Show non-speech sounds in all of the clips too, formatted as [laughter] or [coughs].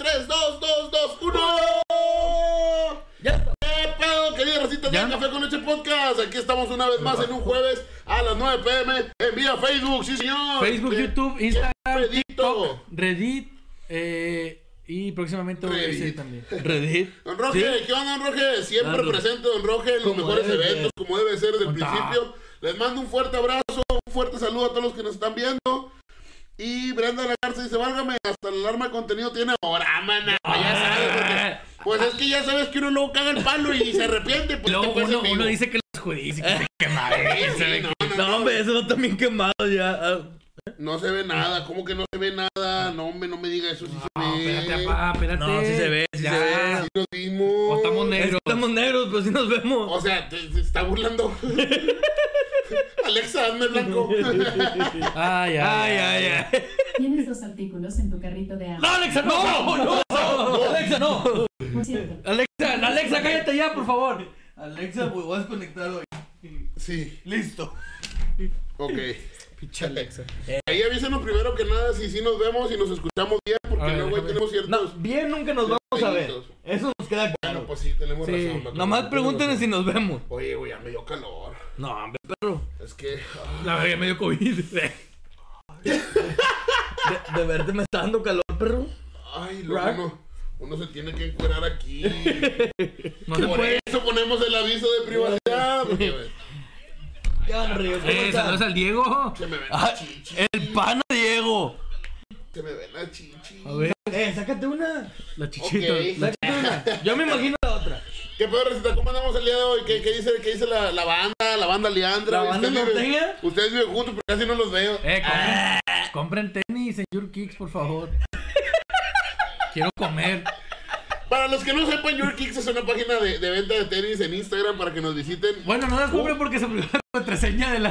3, 2, 2, 2, 1. Ya. ¿Qué pedo, querida racita de. Café con Leche Podcast? Aquí estamos una vez más en un jueves a las 9 pm en vía Facebook, sí señor. Facebook, ¿Qué- YouTube, Instagram, pedito? TikTok, Reddit eh, y próximamente Reddit. también. [laughs] Reddit. Don Roge, ¿qué onda, Don Roge? Siempre Ando. presente, Don Roge, en los mejores debe eventos, como debe ser desde el principio. Les mando un fuerte abrazo, un fuerte saludo a todos los que nos están viendo. Y Brenda Lagarza dice, válgame, hasta el alarma de contenido tiene ahora, mana. ya sabes, porque- Pues es que ya sabes que uno luego caga el palo y se arrepiente. Pues Luego te uno, dice que los judice, que [laughs] se quema. Sí, no, no, No, no. hombre, eso también quemado ya. Ah, No se ve nada, ¿cómo que no se ve nada? No, hombre, no me diga eso, sí se No, ve. espérate, papá, espérate. No, sí se ve, sí Ya. se ve. Sí nos vimos. O estamos negros. Estamos negros, pero sí nos vemos. O sea, te, se está burlando. [laughs] Alexa, hazme blanco. [laughs] Ay, ay, Ay, ay, ay. Tienes dos artículos en tu carrito de No, Amazon. Alexa, no, no, no, Alexa, no. Por cierto, Alexa, Alexa, cállate ya, por favor. Alexa, pues voy a desconectarlo. Sí, Listo. ok. Pinche Alexa. Ahí avísenos primero que nada si sí nos vemos y nos escuchamos bien, porque luego ahí tenemos ciertos. No, bien nunca nos vamos a ver. Eso nos queda Bueno, claro. pues sí, tenemos Sí. razón. Nomás pregúntenle si nos vemos. Oye, güey, ya me dio calor. No, hombre, perro. Es que. La verdad, medio COVID. [laughs] De, de verte me está dando calor, perro. Ay, luego uno, uno se tiene que encuerar aquí. [laughs] No Por puede. eso ponemos el aviso de privacidad. Porque, [laughs] ¿Qué onda, Eh, estás? saludos al Diego. se me ven Ah, las chichis. el pana Diego. Se me ven las chichis. A ver, Eh, sácate una. la chichita. Ok. Sácate una. Yo me imagino la otra. ¿Qué pedo, receta? ¿Cómo andamos el día de hoy? ¿Qué, qué dice, qué dice la, la banda, la banda Leandra? ¿La banda Ustedes viven- norteña? Ustedes viven juntos, pero casi no los veo. Eh, compren, compren tenis en Your Kicks, por favor. Quiero comer. Para los que no sepan, Your Kicks es una página de, de venta de tenis en Instagram para que nos visiten. Bueno, no las compren porque se olvidó la [laughs] contraseña de la,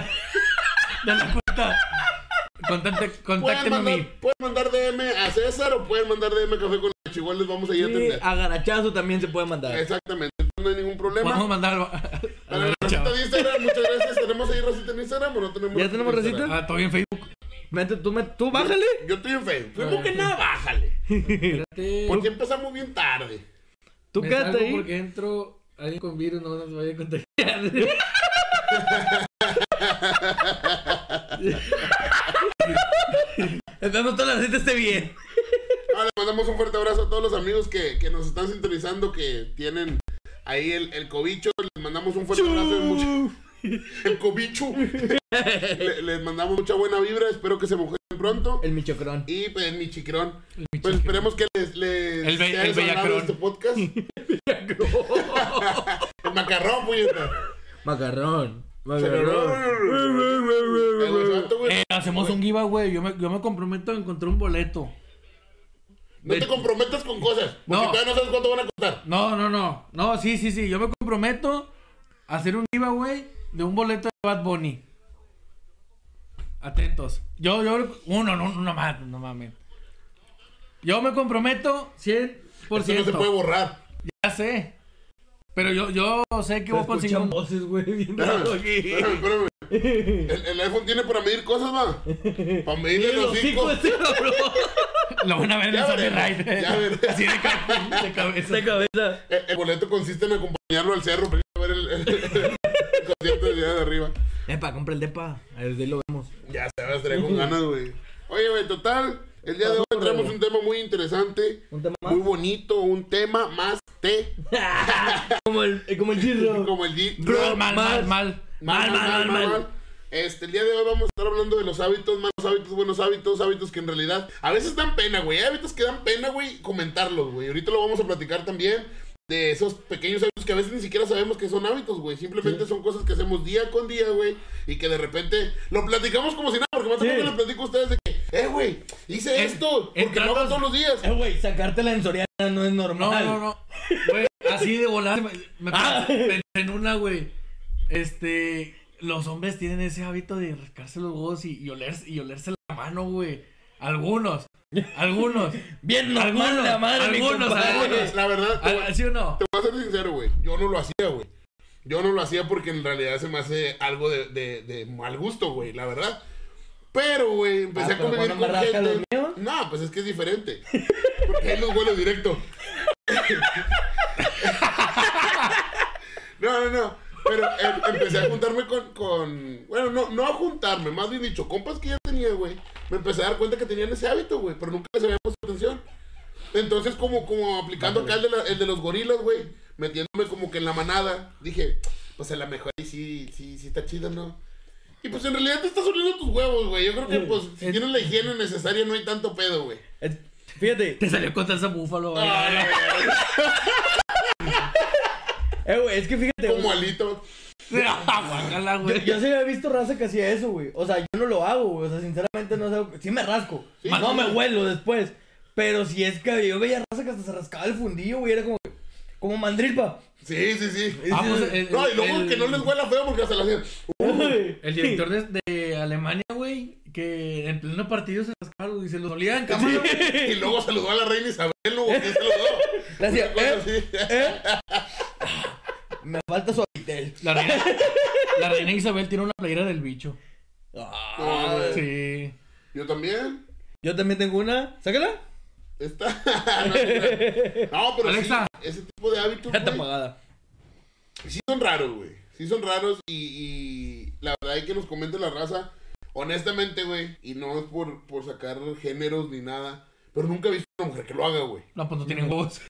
de la cuenta. Pueden contáctenme a mí. pueden mandar DM a César o pueden mandar DM a Café con Leche. Igual les vamos a ir a atender. agarachazo también se puede mandar. Exactamente, no hay ningún problema. Podemos mandar a Para la de Instagram, muchas gracias. ¿Tenemos ahí racita en Instagram o no tenemos? ¿Ya tenemos en Instagram? Ah, todavía en Facebook. Tú, me, tú bájale. Yo estoy en Facebook. ¿Cómo que nada? Bájale. Espérate. Porque empezamos bien tarde. Tú Me quédate salgo ahí. porque entro alguien con virus, no nos vaya a contagiar. Esperemos toda la gente esté bien. Ah, le mandamos un fuerte abrazo a todos los amigos que, que nos están sintonizando, que tienen ahí el, el cobicho. Les mandamos un fuerte abrazo. y mucho- [laughs] El cobicho. Le- les mandamos mucha buena vibra. Espero que se mojen pronto. El michocrón. Y pues. El Pues michiquero. esperemos que les, les El be- sea el bellacrón. este podcast. [laughs] El macarrón, puñeta. Macarrón. Macarrón. Güey. Eh, hacemos un giveaway. Yo me, yo me comprometo a encontrar un boleto. No te comprometas con cosas. Porque No. todavía no sabes cuánto van a costar. No, no, no. No, sí, sí, sí. Yo me comprometo a hacer un giveaway de un boleto de Bad Bunny. Atentos. Yo, yo, uno, no, no más, no mames. Yo me comprometo 100%. Esto no se puede borrar. Ya sé. Pero yo, yo sé que voy a conseguir Escuchan un... voces, güey, bien Espérame, raro aquí. espérame, espérame. [laughs] El, el iPhone tiene para medir cosas, va. Para medirle El los hocico hocico. este. Lo van a ver en veremos, copyright. ya veremos. Así de, ca- de cabeza. De cabeza. El, el boleto consiste en acompañarlo al cerro para ir a ver el, el, el concierto de arriba. Epa, compra el depa. A ver, de ahí lo vemos. Ya se va a estar con ganas, güey. Oye, güey, total. El día de hoy traemos un tema muy interesante. ¿Un tema más? Muy bonito, un tema más T. [laughs] como el, eh, como el chirro. [laughs] Como el G. Bro, Mal, mal, mal, mal. Mal, mal, mal, mal. Este, el día de hoy vamos a estar hablando de los hábitos, malos hábitos, buenos hábitos, hábitos que en realidad a veces dan pena, güey. Hay hábitos que dan pena, güey, comentarlos, güey. Ahorita lo vamos a platicar también de esos pequeños hábitos que a veces ni siquiera sabemos que son hábitos, güey. Simplemente son cosas que hacemos día con día, güey. Y que de repente lo platicamos como si nada, porque más Sí. tampoco les platico a ustedes de que, eh, güey, hice En- esto, porque entrando- lo hago todos los días. Eh, güey, sacártela en Soriana no es No, normal. no, no. Güey, así de volar. Me, me Ah. pensé, en una, güey. Este. Los hombres tienen ese hábito de rascarse los huevos y, y, oler- y olerse la mano, güey. Algunos. Algunos. [laughs] Bien normal Algunos, la madre, algunos, algunos. La verdad, te voy- ¿Al- ¿Sí o no? Te voy a ser sincero, güey. Yo no lo hacía, güey. Yo no lo hacía porque en realidad se me hace algo de, de, de mal gusto, güey, la verdad. Pero, güey, empecé Ah, a convivir con gente. los míos. No, pues es que es diferente. Porque ahí los vuelo directo. [laughs] no, no, no. Pero em- empecé a juntarme con, con. Bueno, no, no a juntarme, más bien dicho, compas que ya tenía, güey. Me empecé a dar cuenta que tenían ese hábito, güey, pero nunca les había puesto atención. Entonces, como, como aplicando acá el de, la- el de los gorilas, güey, metiéndome como que en la manada, dije, pues a lo mejor ahí sí, sí, sí está chido, ¿no? Y pues en realidad te estás oliendo tus huevos, güey. Yo creo que, pues, si tienes la higiene necesaria, no hay tanto pedo, güey. Es- Fíjate, Te salió con salsa búfalo. güey. Ay, eh, güey, es que fíjate. como güey, alito. Güey. yo sí había visto raza que hacía eso, güey. O sea, yo no lo hago, güey. O sea, sinceramente no sé. Sí me rasco. Sí, no sí. me huelo después. Pero si es que yo veía raza que hasta se rascaba el fundillo, güey. Era como. Como mandrilpa. Sí, sí, sí. Ah, pues, el- No, y luego el- que no les huela feo porque hasta la hacían. El director de, de Alemania, güey, que en pleno partido se rascaba y se lo dolía en cámara. güey. Y luego saludó a la reina Isabel. ¿Quién saludó? Cosa ¿eh? así. ¿Eh? Me falta su habitel. La reina, la reina Isabel tiene una playera del bicho. Güey. Sí. Yo también. Yo también tengo una. Sácala. Está. [laughs] no, pero Alexa. sí, ese tipo de hábitos, Ya está güey, apagada. sí son raros, güey. Sí son raros y, y la verdad hay que nos comente la raza. Honestamente, güey, y no es por, por sacar géneros ni nada, pero nunca he visto una mujer que lo haga, güey. No, pues no tienen huevos.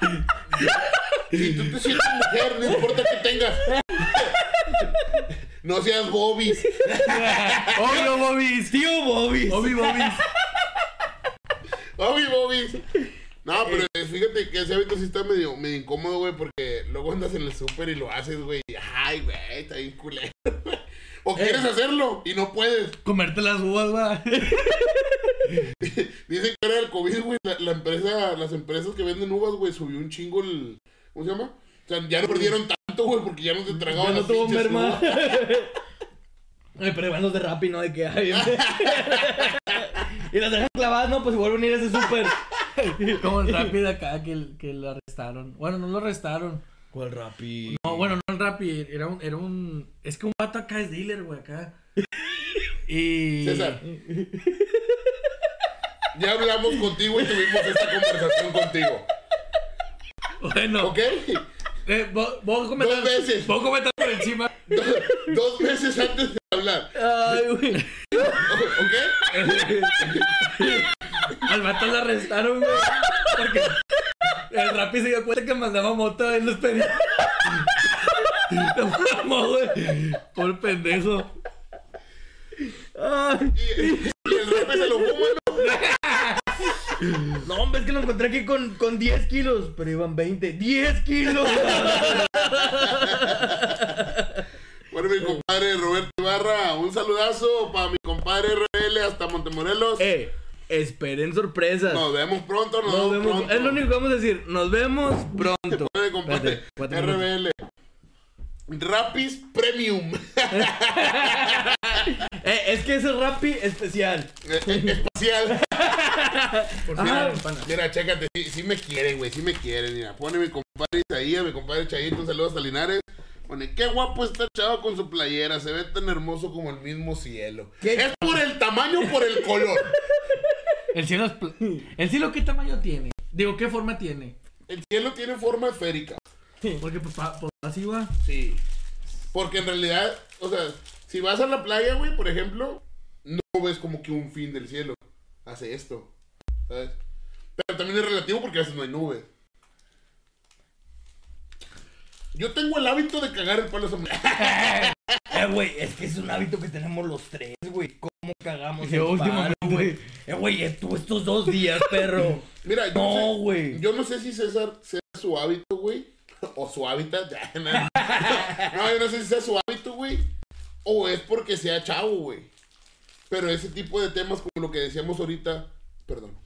[laughs] Si tú te sientes mujer, no importa que tengas. No seas bobis. Obvio, Bobis. Tío Bobby. Bobby, Bobis. Bobby, bobis. No, pero fíjate que ese hábito sí está medio, medio incómodo, güey, porque luego andas en el súper y lo haces, güey. Ay, güey, está bien culero. O quieres hacerlo y no puedes. [laughs] Comerte las uvas, va. [laughs] Dicen que era el COVID, güey. La, la empresa, las empresas que venden uvas, güey, subió un chingo el. ¿Cómo se llama? O sea, ya no perdieron tanto, güey, porque ya no se Ya tragaban no las tuvo merma. [laughs] Ay, pero igual los de Rappi, ¿no? De que ay, Y las dejan clavadas, no, pues vuelven a ir a ese súper. Como el rápido acá que, que lo arrestaron. Bueno, no lo arrestaron. ¿Cuál Rappi? No, bueno, no el Rappi. Era un, era un. Es que un vato acá es dealer, güey, acá. [laughs] Y. César. Ya hablamos contigo y tuvimos esta conversación contigo. Bueno. ¿Ok? Eh, vo- voy a comentar. Dos veces. Voy a comentar por encima. Dos, dos veces antes de hablar. Ay, güey. ¿Ok? [laughs] Al vato lo arrestaron, güey. Porque el Rappi se dio cuenta que mandaba moto en los. [laughs] Lo güey. Por pendejo. Ay. Y, y el rap se lo fuma, ¿no? No, hombre, es que lo encontré aquí con, con 10 kilos, pero iban 20. ¡10 kilos! Bueno, mi compadre Roberto Ibarra, un saludazo para mi compadre RL hasta Montemorelos. eh, esperen sorpresas. Nos vemos pronto, nos, Nos vemos, vemos. pronto. Es lo único que vamos a decir. Nos vemos pronto. [laughs] Espérate. RBL. Rapis Premium. [laughs] Eh, es que ese Rappi especial. Eh, eh, Espacial. [laughs] Por fin, pana. Mira, chécate, sí, sí me quieren, güey, sí me quieren. Mira, pone mi compadre Isaías, mi compadre Chayito, un saludo hasta Linares. Pone, qué guapo está el chavo con su playera, se ve tan hermoso como el mismo cielo. ¿Qué? ¿Es por el tamaño o por el color? El cielo es. pl- [laughs] ¿El cielo qué tamaño tiene? Digo, ¿qué forma tiene? El cielo tiene forma esférica. Porque pues, pa- pues, así va. Sí. Porque en realidad, o sea, si vas a la playa, güey, por ejemplo, no ves como que un fin del cielo. Hace esto. ¿Sabes? Pero también es relativo porque a veces no hay nubes. Yo tengo el hábito de cagar el palo a. [laughs] Eh, güey, es que es un hábito que tenemos los tres, güey. ¿Cómo cagamos Yo el últimamente, palo, güey? Eh, güey, eh, tú estos dos días, perro. [laughs] Mira, yo No, sé- güey. Yo no sé si César sea su hábito, güey. O su hábitat. [laughs] ya, no. No, yo no sé si sea su hábito, güey. O es porque sea chavo, güey. Pero ese tipo de temas, como lo que decíamos ahorita. Perdón.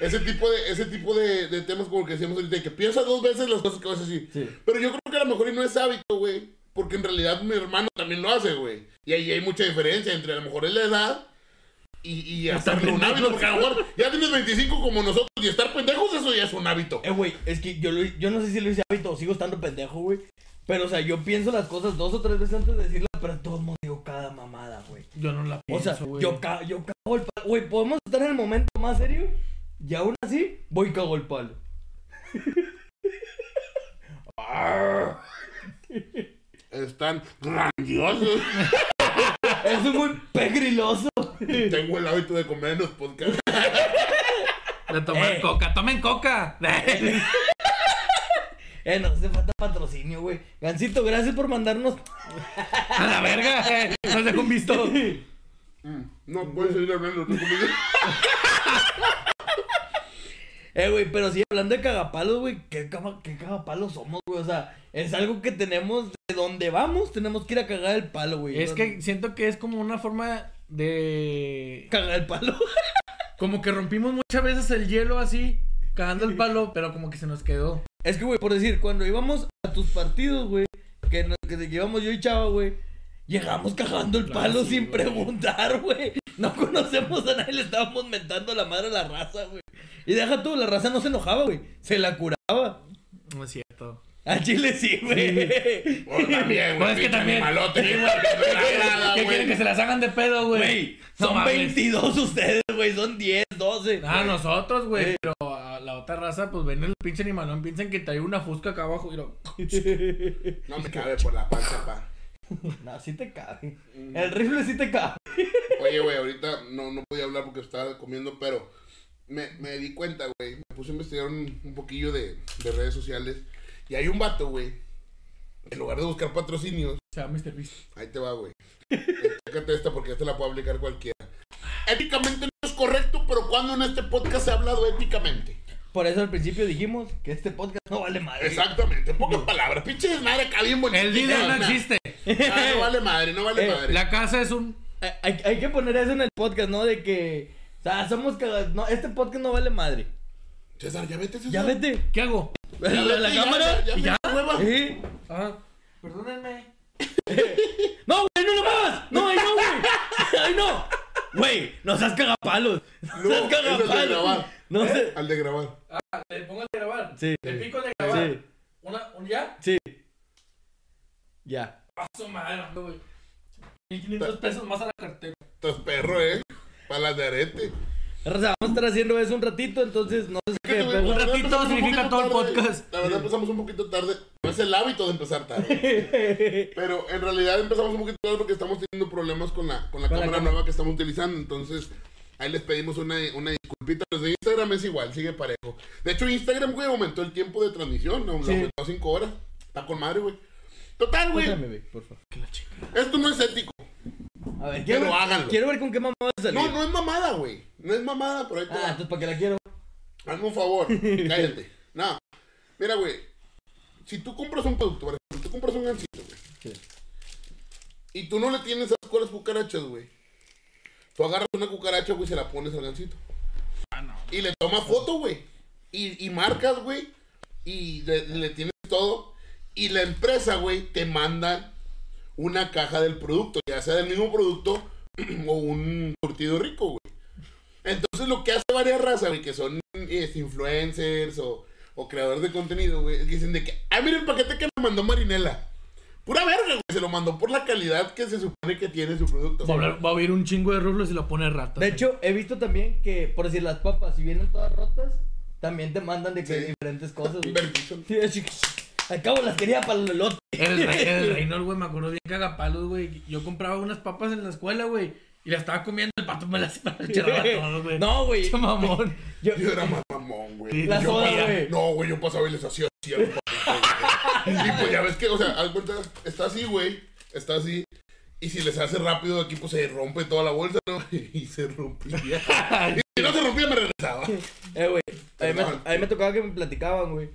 Ese tipo de, ese tipo de, de temas como que decíamos ahorita, de que piensa dos veces las cosas que vas a decir. Sí. Pero yo creo que a lo mejor y no es hábito, güey. Porque en realidad mi hermano también lo hace, güey. Y ahí hay mucha diferencia entre a lo mejor es la edad y, y hacerlo un hábito. Porque a lo mejor ya tienes 25 como nosotros y estar pendejos, eso ya es un hábito. Eh, güey, es que yo, lo, yo no sé si lo hice hábito o sigo estando pendejo, güey. Pero, o sea, yo pienso las cosas dos o tres veces antes de decirlas pero de todos modos digo cada mamada, güey. Yo no la O pienso, sea, güey. yo, ca yo cago el. Güey, podemos estar en el momento más serio y aún así voy y cago el palo. Están grandiosos. es muy pegriloso. Tengo el hábito de comer en los podcasts. De tomar Eh. coca, tomen coca. Eh, nos hace falta patrocinio, güey. Gancito, gracias por mandarnos. A la verga. eh, Nos dejó un visto. Mm, No puedes seguir hablando. no. Eh, güey, pero sí, hablando de cagapalos, güey, ¿qué, caga- qué cagapalos somos, güey? O sea, es algo que tenemos, de donde vamos, tenemos que ir a cagar el palo, güey. Es que siento que es como una forma de. Cagar el palo. [laughs] Como que rompimos muchas veces el hielo así, cagando el palo, pero como que se nos quedó. Es que, güey, por decir, cuando íbamos a tus partidos, güey, que, nos- que llevamos yo y Chava, güey, llegamos cagando el Claro, palo sí, sin güey. preguntar, güey. No conocemos a nadie, le estábamos mentando la madre a la raza, güey. Y deja tú, la raza no se enojaba, güey. Se la curaba. No es cierto. A Chile sí, güey. Oh, [laughs] también, güey. Pues es que también- no le agrada, ¿Qué güey. quieren que se las hagan de pedo, güey? Güey, No son mames. 22 ustedes, güey. Son 10, 12. Ah, nosotros, güey. Pero a la otra raza, pues ven el pinche animalón, piensan que trae una fusca acá abajo y lo. [laughs] No me cabe por la panza, pa. [laughs] No, sí te cabe. El rifle sí te cabe. Oye, güey, ahorita no, no podía hablar porque estaba comiendo, pero me, me di cuenta, güey. Me puse a investigar un, un poquillo de, de redes sociales. Y hay un vato, güey. En lugar de buscar patrocinios, O sea, Mr. Beast. ahí te va, güey. Fíjate esta porque esta la puede aplicar cualquiera. Éticamente no es correcto, pero cuando en este podcast se ha hablado éticamente. Por eso al principio dijimos que este podcast no vale madre. Exactamente, en pocas palabras. Pinche desmadre acá bien bonito. El dinero no existe. Ah, no vale madre, no vale Eh, madre. La casa es un. Hay, hay- que poner eso en el podcast, ¿no? De que. O sea, somos cagados. No, este podcast no vale madre. César, ya vete, César. Ya vete. ¿Qué hago? Ya ¿La, vete, la ya, cámara? Ya, ya, ¿Y ya? hueva. ¿Eh? Ah, perdónenme. [laughs] No, güey, no lo muevas. No, ahí no, güey. Ahí no. Güey, no seas cagapalos. No, No, seas es el de cagapalos. grabar. No sé. Al de grabar. Ah, le pongo el de grabar. Sí. Le pico el de grabar. Sí. Una, un ya. Sí. Ya. A su madre, güey. 1500 pesos más a la cartera. Estás perro, eh. Para las de arete. Raza, vamos a estar haciendo eso un ratito, entonces no sé qué. Un ratito significa todo el podcast. La verdad empezamos un poquito tarde. No es el hábito de empezar tarde. [laughs] Pero en realidad empezamos un poquito tarde porque estamos teniendo problemas con la, con la cámara nueva que estamos utilizando. Entonces, ahí les pedimos una, una disculpita. Los de Instagram es igual, sigue parejo. De hecho, Instagram, güey, aumentó el tiempo de transmisión. Lo Sí. aumentó a 5 horas. Está con madre, güey. Total, güey. Pásame, güey, por favor. Esto no es ético. A ver, quiero, Pero ver, háganlo. quiero ver con qué mamá va a salir. No, no es mamada, güey. No es mamada, pero ahí te Ah, va. entonces para qué la quiero. Hazme un favor, [laughs] cállate. No, mira, güey. Si tú compras un producto, por ejemplo, tú compras un gancito, güey. Sí. Y tú no le tienes asco a las cucarachas, güey. Tú agarras una cucaracha, güey, y se la pones al gancito. Y le tomas foto, güey. Y, y marcas, güey. Y le, le tienes todo. Y la empresa, güey, te manda una caja del producto, ya sea del mismo producto [clears throat] o un curtido rico, güey. Entonces lo que hace varias razas, güey, que son este, influencers o, o creadores de contenido, güey, es que dicen de que, ah, mira el paquete que me mandó Marinela. Pura verga, güey, se lo mandó por la calidad que se supone que tiene su producto. Va a, haber- va a haber un chingo de ruflos y lo pone rata. De hecho, he visto también que, por decir, las papas, si vienen todas rotas, también te mandan de que Sí. diferentes cosas. güey. [laughs] Al cabo las quería para el elote. El, rey, el [laughs] Reynolds, güey, me acuerdo bien cagapalos, güey. Yo compraba unas papas en la escuela, güey. Y las estaba comiendo, el pato me las echaba todo, güey. No, güey. Mamón. [laughs] Yo, Yo era más mamón, güey. La Yo soda, güey. No, güey, yo pasaba y les hacía así a los papitos, güey. Y pues ya ves que, o sea, haz cuenta, está así, güey. Está así. Y si les hace rápido aquí, pues se rompe toda la bolsa, ¿no? [laughs] Y se rompía. Y si no se rompía, me regresaba. Eh, güey. A mí me- Perdón. a mí me tocaba que me platicaban, güey.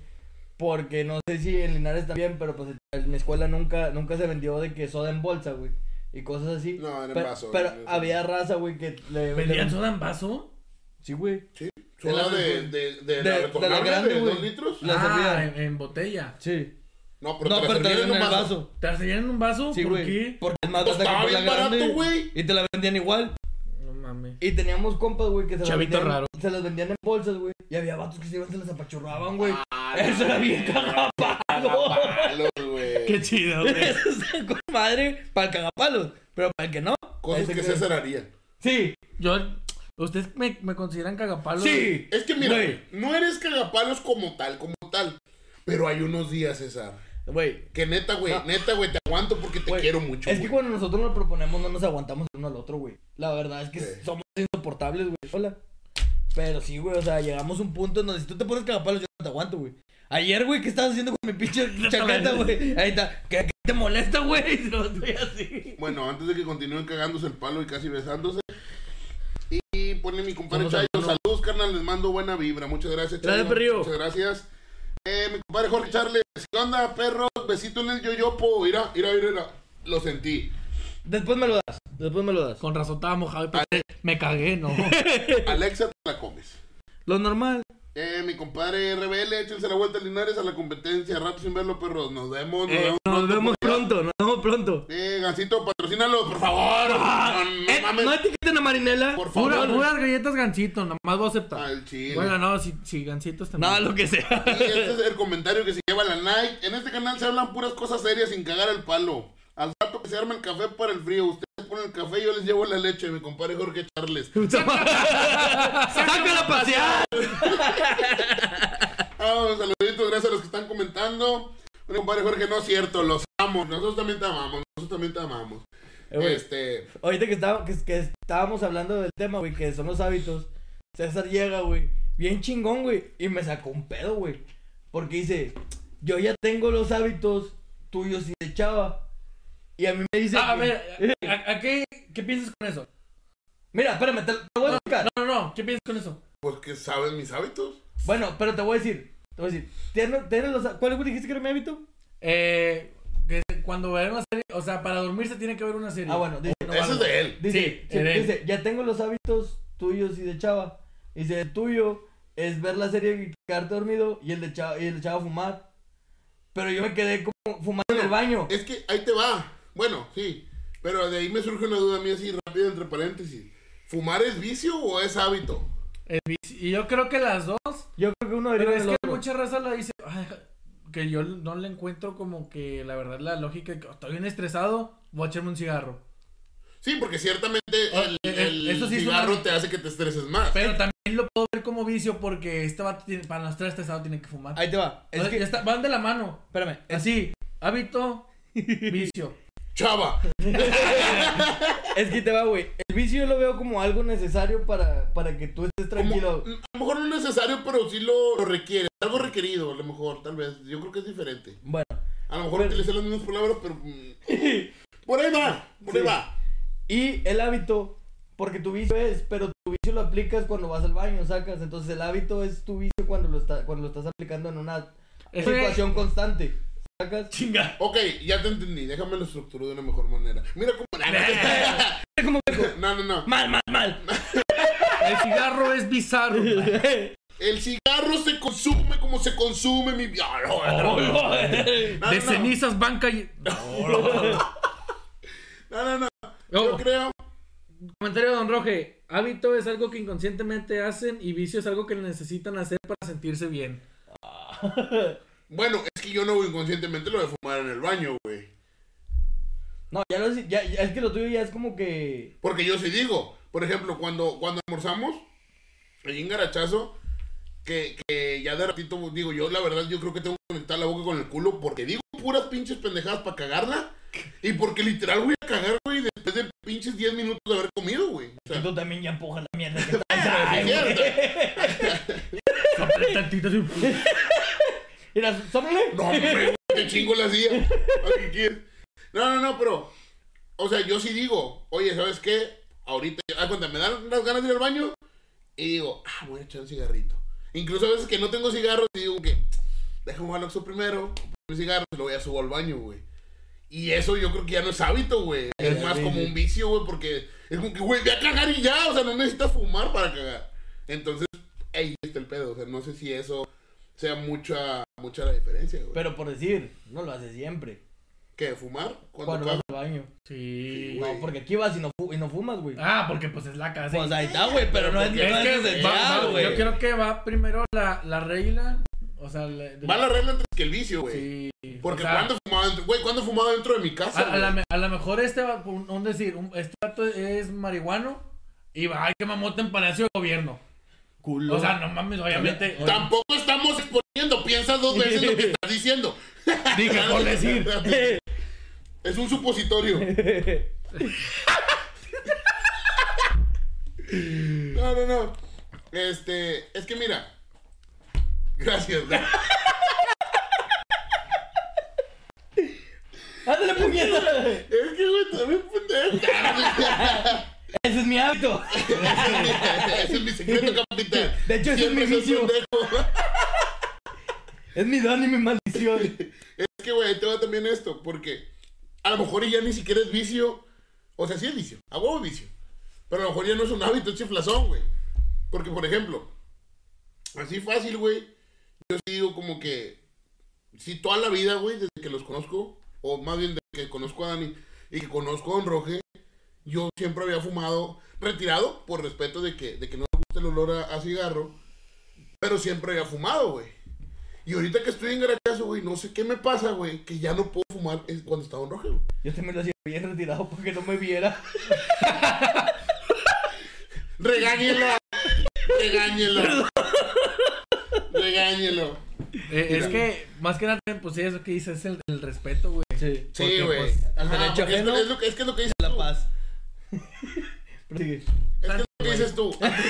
Porque no sé si en Linares también, pero pues en mi escuela nunca, nunca se vendió de que soda en bolsa, güey. Y cosas así. No, era en pero, vaso, Pero eso. había raza, güey, que le ¿Vendían le- soda en vaso? Sí, güey. Sí. Soda de, de, de, De- la de la grande, de güey. dos litros. La ah, en, en botella. Sí. No, pero no, te la pero te la en el vaso. ¿Te las servían en un vaso? Sí, ¿Por güey. qué? Porque es más Pues estaba la bien barato, grande. güey. Y te la vendían igual. Mames. Y teníamos compas, güey, que se las Chavito vendían. raro. Se las vendían en bolsas, güey. Y había vatos que se iban, se las apachurraban, güey. [laughs] Eso era bien cagapalo. Palos, güey. Qué chido, güey. [laughs] Eso está con madre para el cagapalos. Pero para el que no. Cosas se que. César haría. Sí. Yo, ¿ustedes me, me consideran cagapalos? Sí. Es que mira, Güey. no eres cagapalos como tal, como tal. Pero hay unos días, César. Güey. Que neta, güey, No. neta, güey, te aguanto porque te güey, quiero mucho. Es que güey. cuando nosotros nos proponemos no nos aguantamos el uno al otro, güey. La verdad es que Sí. somos insoportables, güey. Hola. Pero sí, güey, o sea, llegamos a un punto en donde si tú te pones cagapalos yo no te aguanto, güey. Ayer, güey, ¿qué estabas haciendo con mi pinche [laughs] chaqueta, güey? Ahí está. ¿Qué, qué te molesta, güey? [laughs] No estoy así. Bueno, antes de que continúen cagándose el palo y casi besándose. Y pone mi compadre Chayo. Saludos, carnal. Les mando buena vibra. Muchas gracias, Chayo. Gracias, perrillo. Muchas gracias. Eh, mi compadre Jorge Charles. ¿Qué onda, perros? Besito en el yoyopo. Mira, mira, mira, mira. Lo sentí. Después me lo das. Después me lo das. Con razón estaba mojado y pensé, me cagué, ¿no? [laughs] Alexa, te la comes. Lo normal. Eh, mi compadre RBL, échense la vuelta a Linares a la competencia. Rato sin verlo, perros. Nos vemos. Nos Eh, vemos nos pronto, nos vemos pronto. Eh, Gancito, patrocínalo, por favor. no, no Eh, mames. no etiqueten a Marinela. Por favor. Pura- puras galletas gancito, nada más voy a aceptar. Al chile. Bueno, no, si, si gancitos también. Nada, lo que sea. Y este es el comentario que se lleva la Nike. En este canal se hablan puras cosas serias sin cagar el palo. Al rato que se arma el café para el frío, ustedes ponen el café y yo les llevo la leche, mi compadre Jorge Charles. [laughs] ¡Sácala a pasear! [laughs] Ah, saluditos, gracias a los que están comentando. Mi compadre Jorge, no es cierto, los amo. Nosotros también te amamos, nosotros también te amamos. Eh, güey, Este, Ahorita que, estaba- que, que estábamos hablando del tema, güey, que son los hábitos. César llega, güey, bien chingón, güey, y me sacó un pedo, güey. Porque dice, yo ya tengo los hábitos tuyos y de chava. Y a mí me dice... Ah, a ver, ¿a, a qué, qué piensas con eso? Mira, espérame, te, te voy a No, explicar. no, no, no, ¿qué piensas con eso? pues que saben mis hábitos. Bueno, pero te voy a decir, te voy a decir, ¿tienes, tienes los... ¿Cuál dijiste que era mi hábito? Eh, que cuando vean una serie, o sea, para dormirse tiene que ver una serie. Ah, bueno, dice, no, algo. es de él. Dice, Sí, sí, él. dice, ya tengo los hábitos tuyos y de chava. Dice, el tuyo es ver la serie y quedarte dormido y el de chava, y el de chava fumar. Pero yo me quedé como fumando en el baño. Es que ahí te va. Bueno, sí. Pero de ahí me surge una duda mía así rápida entre paréntesis. ¿Fumar es vicio o es hábito? Es vicio. Y yo creo que las dos, Yo creo que uno pero deriva es del que otro. mucha raza la dice, "Ay, que yo no le encuentro como que la verdad la lógica, que estoy bien estresado, voy a echarme un cigarro. Sí, porque ciertamente Ah, el, eh, eh, el eso sí es cigarro una- te hace que te estreses más. Pero también lo puedo ver como vicio porque este vato tiene, para no estar estresado tiene que fumar. Ahí te va. Es Es que que, está- van de la mano. espérame. es- Así, hábito, [laughs] vicio. Chava. [laughs] Es que te va, güey. El vicio yo lo veo como algo necesario para, para que tú estés Como- tranquilo. a lo mejor no es necesario, pero sí lo, lo requiere. Algo requerido, a lo mejor, tal vez. Yo creo que es diferente. Bueno, A lo mejor Pero- utilicé las mismas palabras, pero. mm, [laughs] por ahí va, por ahí va. y el hábito, porque tu vicio es, pero tu vicio lo aplicas cuando vas al baño, sacas. Entonces el hábito es tu vicio cuando lo, está, cuando lo estás aplicando en una situación constante. Chinga. Ok, ya te entendí. Déjame lo estructuro de una mejor manera. Mira cómo. [laughs] ¿Cómo No, no, no. Mal, mal, mal. [laughs] El cigarro es bizarro. [laughs] El cigarro se consume como se consume mi. Ah, no, no, no. No, De no, no. cenizas banca y... No, no, no. Yo Oh, creo. comentario de Don Roge. Hábito es algo que inconscientemente hacen y vicio es algo que necesitan hacer para sentirse bien. Bueno, es que yo no inconscientemente lo de fumar en el baño, güey. No, ya lo ya, ya- es que lo tuyo ya es como que. Porque yo sí digo, por ejemplo, cuando, cuando almorzamos, allí en Garachazo, que, que ya de ratito digo, yo la verdad yo creo que tengo que conectar la boca con el culo porque digo puras pinches pendejadas para cagarla. Y porque literal voy a cagar, güey, después de pinches 10 minutos de haber comido, güey. O sea, Tú también ya empujas la mierda que [laughs] traes. cierto. [laughs] Tantito así. Mira, sóplale. No, hombre, qué chingo la hacía. ¿A qué quieres? No, no, no, pero. O sea, yo sí digo, oye, ¿sabes qué? Ahorita, ah, cuenta, me dan las ganas de ir al baño y digo, ah, voy a echar un cigarrito. Incluso a veces que no tengo cigarros y digo que, déjame al Oxxo primero, un cigarro y luego ya subo al baño, güey. Y eso yo creo que ya no es hábito, güey. Es más como un vicio, güey, porque es como que, güey, ve a cagar y ya, o sea, no necesitas fumar para cagar. Entonces, ahí está el pedo, o sea, no sé si eso sea mucha, mucha la diferencia, güey. Pero por decir, no lo haces siempre. ¿Qué? ¿Fumar? Cuando vas al baño. Sí. güey. No, porque aquí vas y no, fu- y no fumas, güey. Ah, porque pues es la casa. Pues ahí está, güey, pero no es, no Es que va- va- güey. yo creo que va primero la, la regla O sea, le- Va la regla antes que el vicio, güey. Sí. Porque o sea, cuando fumaba dentro, güey, ¿cuándo fumaba dentro de mi casa? A, a la, me- a lo mejor este va, un, un decir, un- este vato es marihuano y va, ay, que mamota en Palacio de Gobierno. Culo. O sea, no mames, obviamente. Tampoco estamos exponiendo, piensa dos veces lo que [laughs] estás diciendo. Dije por decir. [laughs] Es un supositorio. [laughs] No, no, no. Este, es que mira. Gracias. ¡Ándale, puñeta! Es que, güey, también pendejo. Ese es mi hábito. [laughs] Ese es mi secreto, capitán. De hecho, ese es mi vicio. Es mi don y mi maldición. Es que, güey, te va también esto, porque a lo mejor ya ni siquiera es vicio. O sea, sí es vicio, a huevo es vicio. Pero a lo mejor ya no es un hábito, es chiflazón, güey. Porque, por ejemplo, así fácil, güey, yo sí digo como que, si toda la vida, güey, desde que los conozco, o más bien desde que conozco a Dani y que conozco a Don Roge, yo siempre había fumado retirado por respeto de que, de que no me gusta el olor a, a cigarro, pero siempre había fumado, güey. Y ahorita que estoy en garachazo, güey, no sé qué me pasa, güey, que ya no puedo fumar es cuando estaba en rojo, güey. Yo también lo hacía bien retirado porque no me viera. Regáñelo. Regáñelo. Regáñelo. Eh, es que, más que nada, pues sí, eso que dice es el, el respeto, güey. Sí. Sí, güey. pues, al derecho es, es lo que, es que es lo que dices La tú. paz. Es que es lo que dices tú. Antes,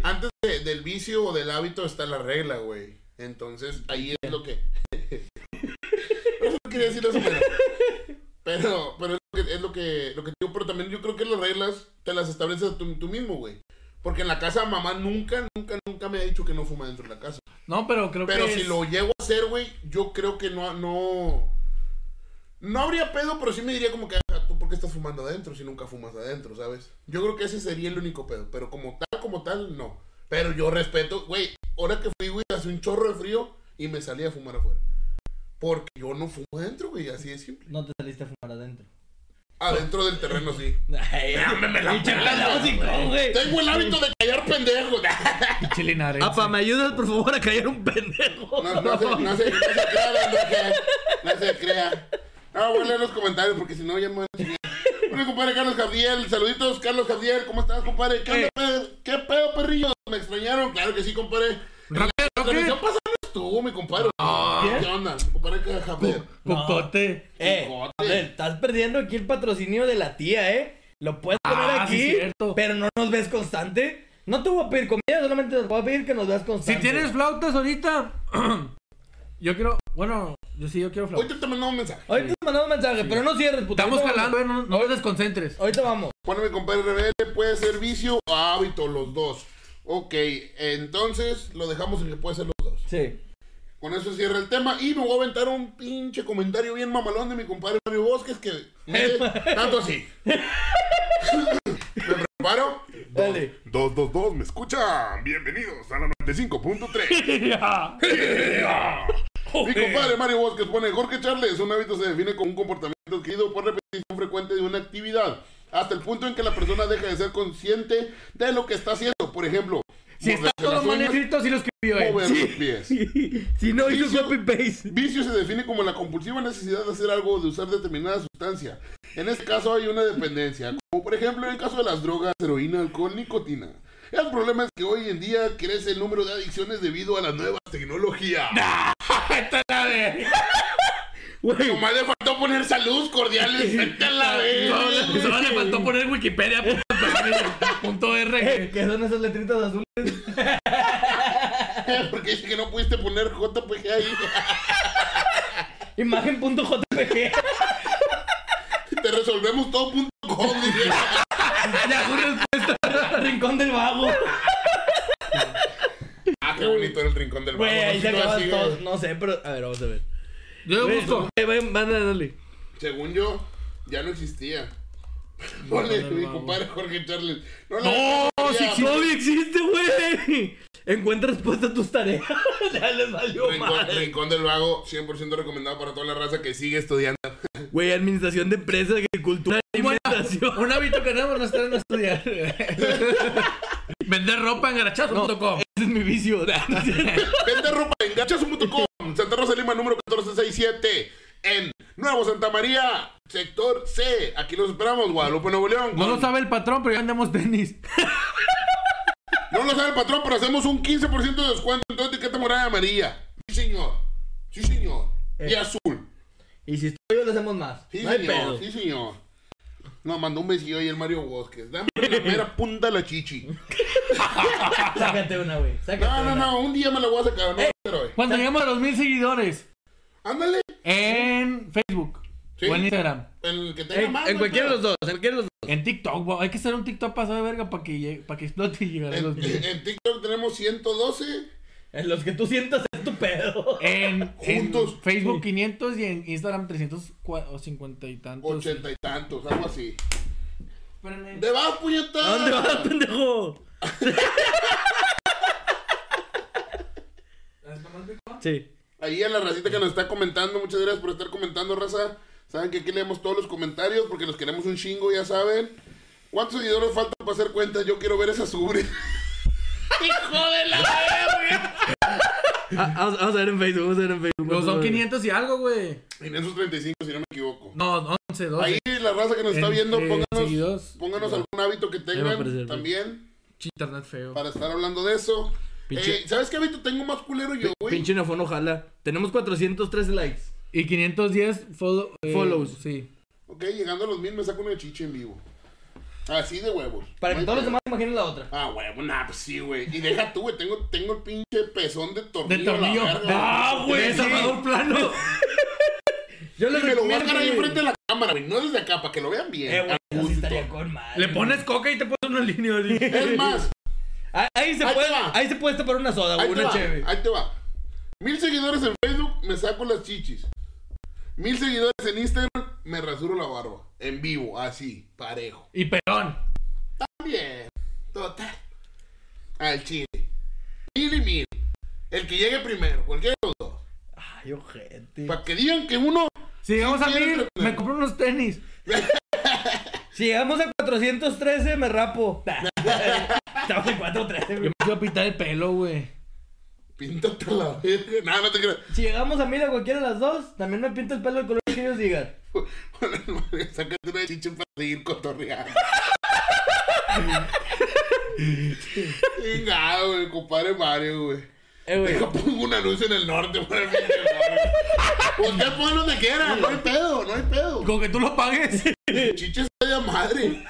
[laughs] antes de- del vicio o del hábito está la regla, güey. Entonces, ahí es lo que... [laughs] no quería decir eso, pero... Pero, pero es lo que, es lo que, lo que digo. Pero también yo creo que las reglas te las estableces tú, tú mismo, güey. Porque en la casa mamá nunca, nunca, nunca me ha dicho que no fuma dentro de la casa. No, pero creo Pero que. si es- lo llego a hacer, güey, yo creo que no, no. No habría pedo, pero sí me diría como que, "Ah, ¿tú por qué estás fumando adentro si nunca fumas adentro, sabes? Yo creo que ese sería el único pedo, pero como tal, como tal, no. Pero yo respeto, güey, ahora que fui, güey, hace un chorro de frío y me salí a fumar afuera. Porque yo no fumo adentro, güey, así de simple. No te saliste a fumar adentro. Adentro del terreno, sí. [laughs] Ay, me la pinche pelas, pelado, güey. güey. Tengo el hábito de callar pendejos. [laughs] Pinche linarense. Apa, ¿me ayudas por favor a callar un pendejo? No, no, se, no, se, no se crea, no se crea. No, voy a leer los comentarios porque si no ya me van a enseñar. Bueno, compadre Carlos Javier, saluditos, Carlos Javier, ¿cómo estás, compadre? ¿Qué, onda, pe- ¿Qué pedo, perrillo? ¿Me extrañaron? Claro que sí, compadre. Pasada no estuvo, mi compadre. ¿Quién? ¿Qué onda? Mi compadre Javier. Cocote. Eh, Cocote. a ver, estás perdiendo aquí el patrocinio de la tía, ¿eh? Lo puedes poner Ah, aquí, sí, cierto. pero no nos ves constante. No te voy a pedir comida, solamente te voy a pedir que nos veas Si constante. tienes flautas ahorita. [clears throat] yo quiero. Bueno, yo sí, yo quiero flautas. Ahorita te mandamos un mensaje. Ahorita te mandamos un mensaje, pero no cierres, puta. Estamos Ahorita jalando, eh, no, no te desconcentres. Ahorita vamos. Pone mi compadre rebelde, puede ser vicio o hábito, los dos. Ok, entonces lo dejamos en que puede ser los dos. Sí. Con eso cierra el tema y me voy a aventar un pinche comentario bien mamalón de mi compadre Mario Bosques que... [laughs] tanto así. [laughs] ¿Me preparo? Dale. 222, ¿me escuchan? Bienvenidos a la 95.3. [laughs] Mi compadre Mario Bosques pone, Jorge Charles, un hábito se define como un comportamiento adquirido por repetición frecuente de una actividad, hasta el punto en que la persona deja de ser consciente de lo que está haciendo. Por ejemplo, Si está todo mal escrito, sí lo escribió él. mover los pies. [laughs] si no hizo Vicio- copy paste. Vicio se define como la compulsiva necesidad de hacer algo o de usar determinada sustancia. En este caso hay una dependencia, como por ejemplo en el caso de las drogas, heroína, alcohol, nicotina. El problema es que hoy en día crece el número de adicciones debido a las nuevas tecnologías. [laughs] Esta es la de. Güey, Nomás le faltó poner salud cordiales. Vete a la Solo, vez. solo le faltó poner Wikipedia. punto R. eh, ¿qué son esas letritas azules? [laughs] Porque dice que no pudiste poner JPG ahí. Imagen.jpg. Te resolvemos todo punto com. [laughs] Yahoo respuesta. Rincón del vago. Ah, qué bonito era el rincón del Güey, vago. ahí No se sé. No pero. A ver, vamos a ver. Yo lo busco. Vayan, van a darle. Según yo, ya no existía. Ponle mi compadre Jorge Charles. No, No, sí. Todavía existe, güey. Encuentra respuesta a tus tareas. [laughs] ya les valió Rincón, mal. Rincón del Vago, 100% recomendado para toda la raza que sigue estudiando. [laughs] Güey, administración de empresas, agricultura, Bueno, alimentación. [laughs] un hábito que tenemos no estar en estudiar. Vender ropa en garachazo.com. Ese es mi vicio. Vende ropa en gachazo.com, Santa Rosa Lima, número 1467. En Nuevo Santa María, sector C. Aquí los esperamos, Guadalupe, Nuevo León. No lo con- sabe el patrón, pero ya andamos tenis. No lo sabe el patrón, pero hacemos un 15% de descuento en toda etiqueta morada y amarilla. Sí, señor. Sí, señor. Y Eh. azul. Y si estoy yo, lo hacemos más. Sí, no señor. pedo. Sí, señor. No, mandó un besillo ahí el Mario Bosques. Dame la mera punta de la chichi. [laughs] Sácate una, güey. Sácate No, no, una. no. Un día me la voy a sacar. No, pero hoy. Cuando lleguemos a los mil seguidores Ándale. en Facebook Sí. o en Instagram. El que tenga En, más. en cualquiera de los dos, en cualquiera de los dos. En TikTok. Hay que hacer un TikTok pasado de verga para que, llegue- para que explote y llegar a los En, mil. en TikTok tenemos 112. En los que tú sientas es tu pedo. En, en Juntos. Facebook 500 y en Instagram 350 y tantos. 80 y tantos, algo así. Espérenme. ¿De vas, puñeta? ¿A dónde vas, pendejo? Sí. Ahí a la racita que nos está comentando, muchas gracias por estar comentando, raza. Saben que aquí leemos todos los comentarios porque los queremos un chingo, ya saben. ¿Cuántos seguidores faltan para hacer cuentas? Yo quiero ver esa sobre. [laughs] ¡Hijo de la verga! Ah, vamos, vamos a ver en Facebook, vamos a ver en Facebook. No, son 500 y algo, güey. En esos 35, si no me equivoco. No, 11, 12. Ahí la raza que nos está En- viendo, pónganos, pónganos algún hábito que aparecer, tengan también Internet feo. para estar hablando de eso. Pinche- Eh, ¿Sabes qué hábito tengo más culero yo, güey? Pinche neofón, ojalá. Tenemos 413 likes. Y 510 follow- eh, Follows. Sí. Ok, llegando a los mil me saco una chicha en vivo. Así de huevos. Para No que todos los demás imaginen la otra. Ah, huevo, nah, pues sí, güey. Y deja tú, güey. Tengo, tengo el pinche pezón de tornillo. De tornillo. la verga, Ah, güey. Sí. Salvador plano. [laughs] Yo Y les me lo voy a dejar ahí enfrente de la cámara, güey. No desde acá, para que lo vean bien. Eh, güey, a gusto. con madre. Le pones coca y te pones una línea. Es más, Ah, Ahí se Ahí puede, ahí se puede tapar una soda, güey, te una va. chévere. Ahí te va. Mil seguidores en Facebook, me saco las chichis. Mil seguidores en Instagram, me rasuro la barba. En vivo, así, parejo. Y pelón. Bien, total. Al chile. Mil y mil. El que llegue primero, cualquiera de los dos. Ay, ojete. Para que digan que uno. Si llegamos a mil, me compro unos tenis. [laughs] Si llegamos a 413, me rapo. [laughs] Estamos en 413, Yo güey. me quiero pintar el pelo, güey. Píntate la verga. Nada, no te creas. Si llegamos a mil a cualquiera de las dos, también me pinto el pelo del color que ellos digan. [laughs] Sácate una chicha para seguir cotorreando. Chingado, güey, compadre Mario, güey. Eh, güey. Deja pongo un anuncio en el norte para el. Usted pone donde quiera, no hay pedo, no hay pedo. Con que tú lo pagues. Chiches de madre.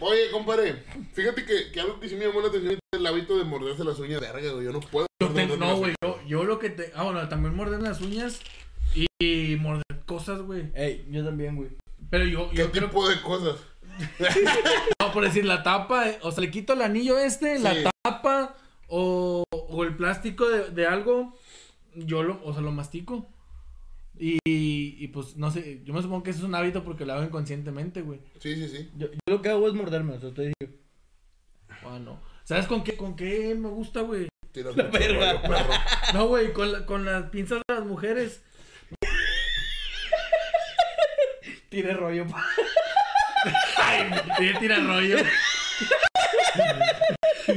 Oye, compadre, fíjate que, que algo que sí me llamó la atención es el hábito de morderse las uñas de verga, güey. Yo no puedo. Yo tengo, no, güey. Yo, yo lo que te. Ah, bueno, también morder las uñas y, y morder cosas, güey. Ey, yo también, güey. Pero yo, ¿Qué yo creo tipo de cosas? [laughs] No, por decir, la tapa, eh, o sea, le quito el anillo este, Sí. la tapa, o, o el plástico de, de algo, yo lo, o sea, lo mastico. Y, y pues, no sé, yo me supongo que eso es un hábito porque lo hago inconscientemente, güey. Sí, sí, sí. Yo, yo lo que hago es morderme, eso te digo. Bueno, ¿sabes con qué, con qué me gusta, güey? Tiras La verga. rollo, perro. [laughs] No, güey, con, la- con las pinzas de las mujeres. Tire rollo, pa. Ay, tira rollo.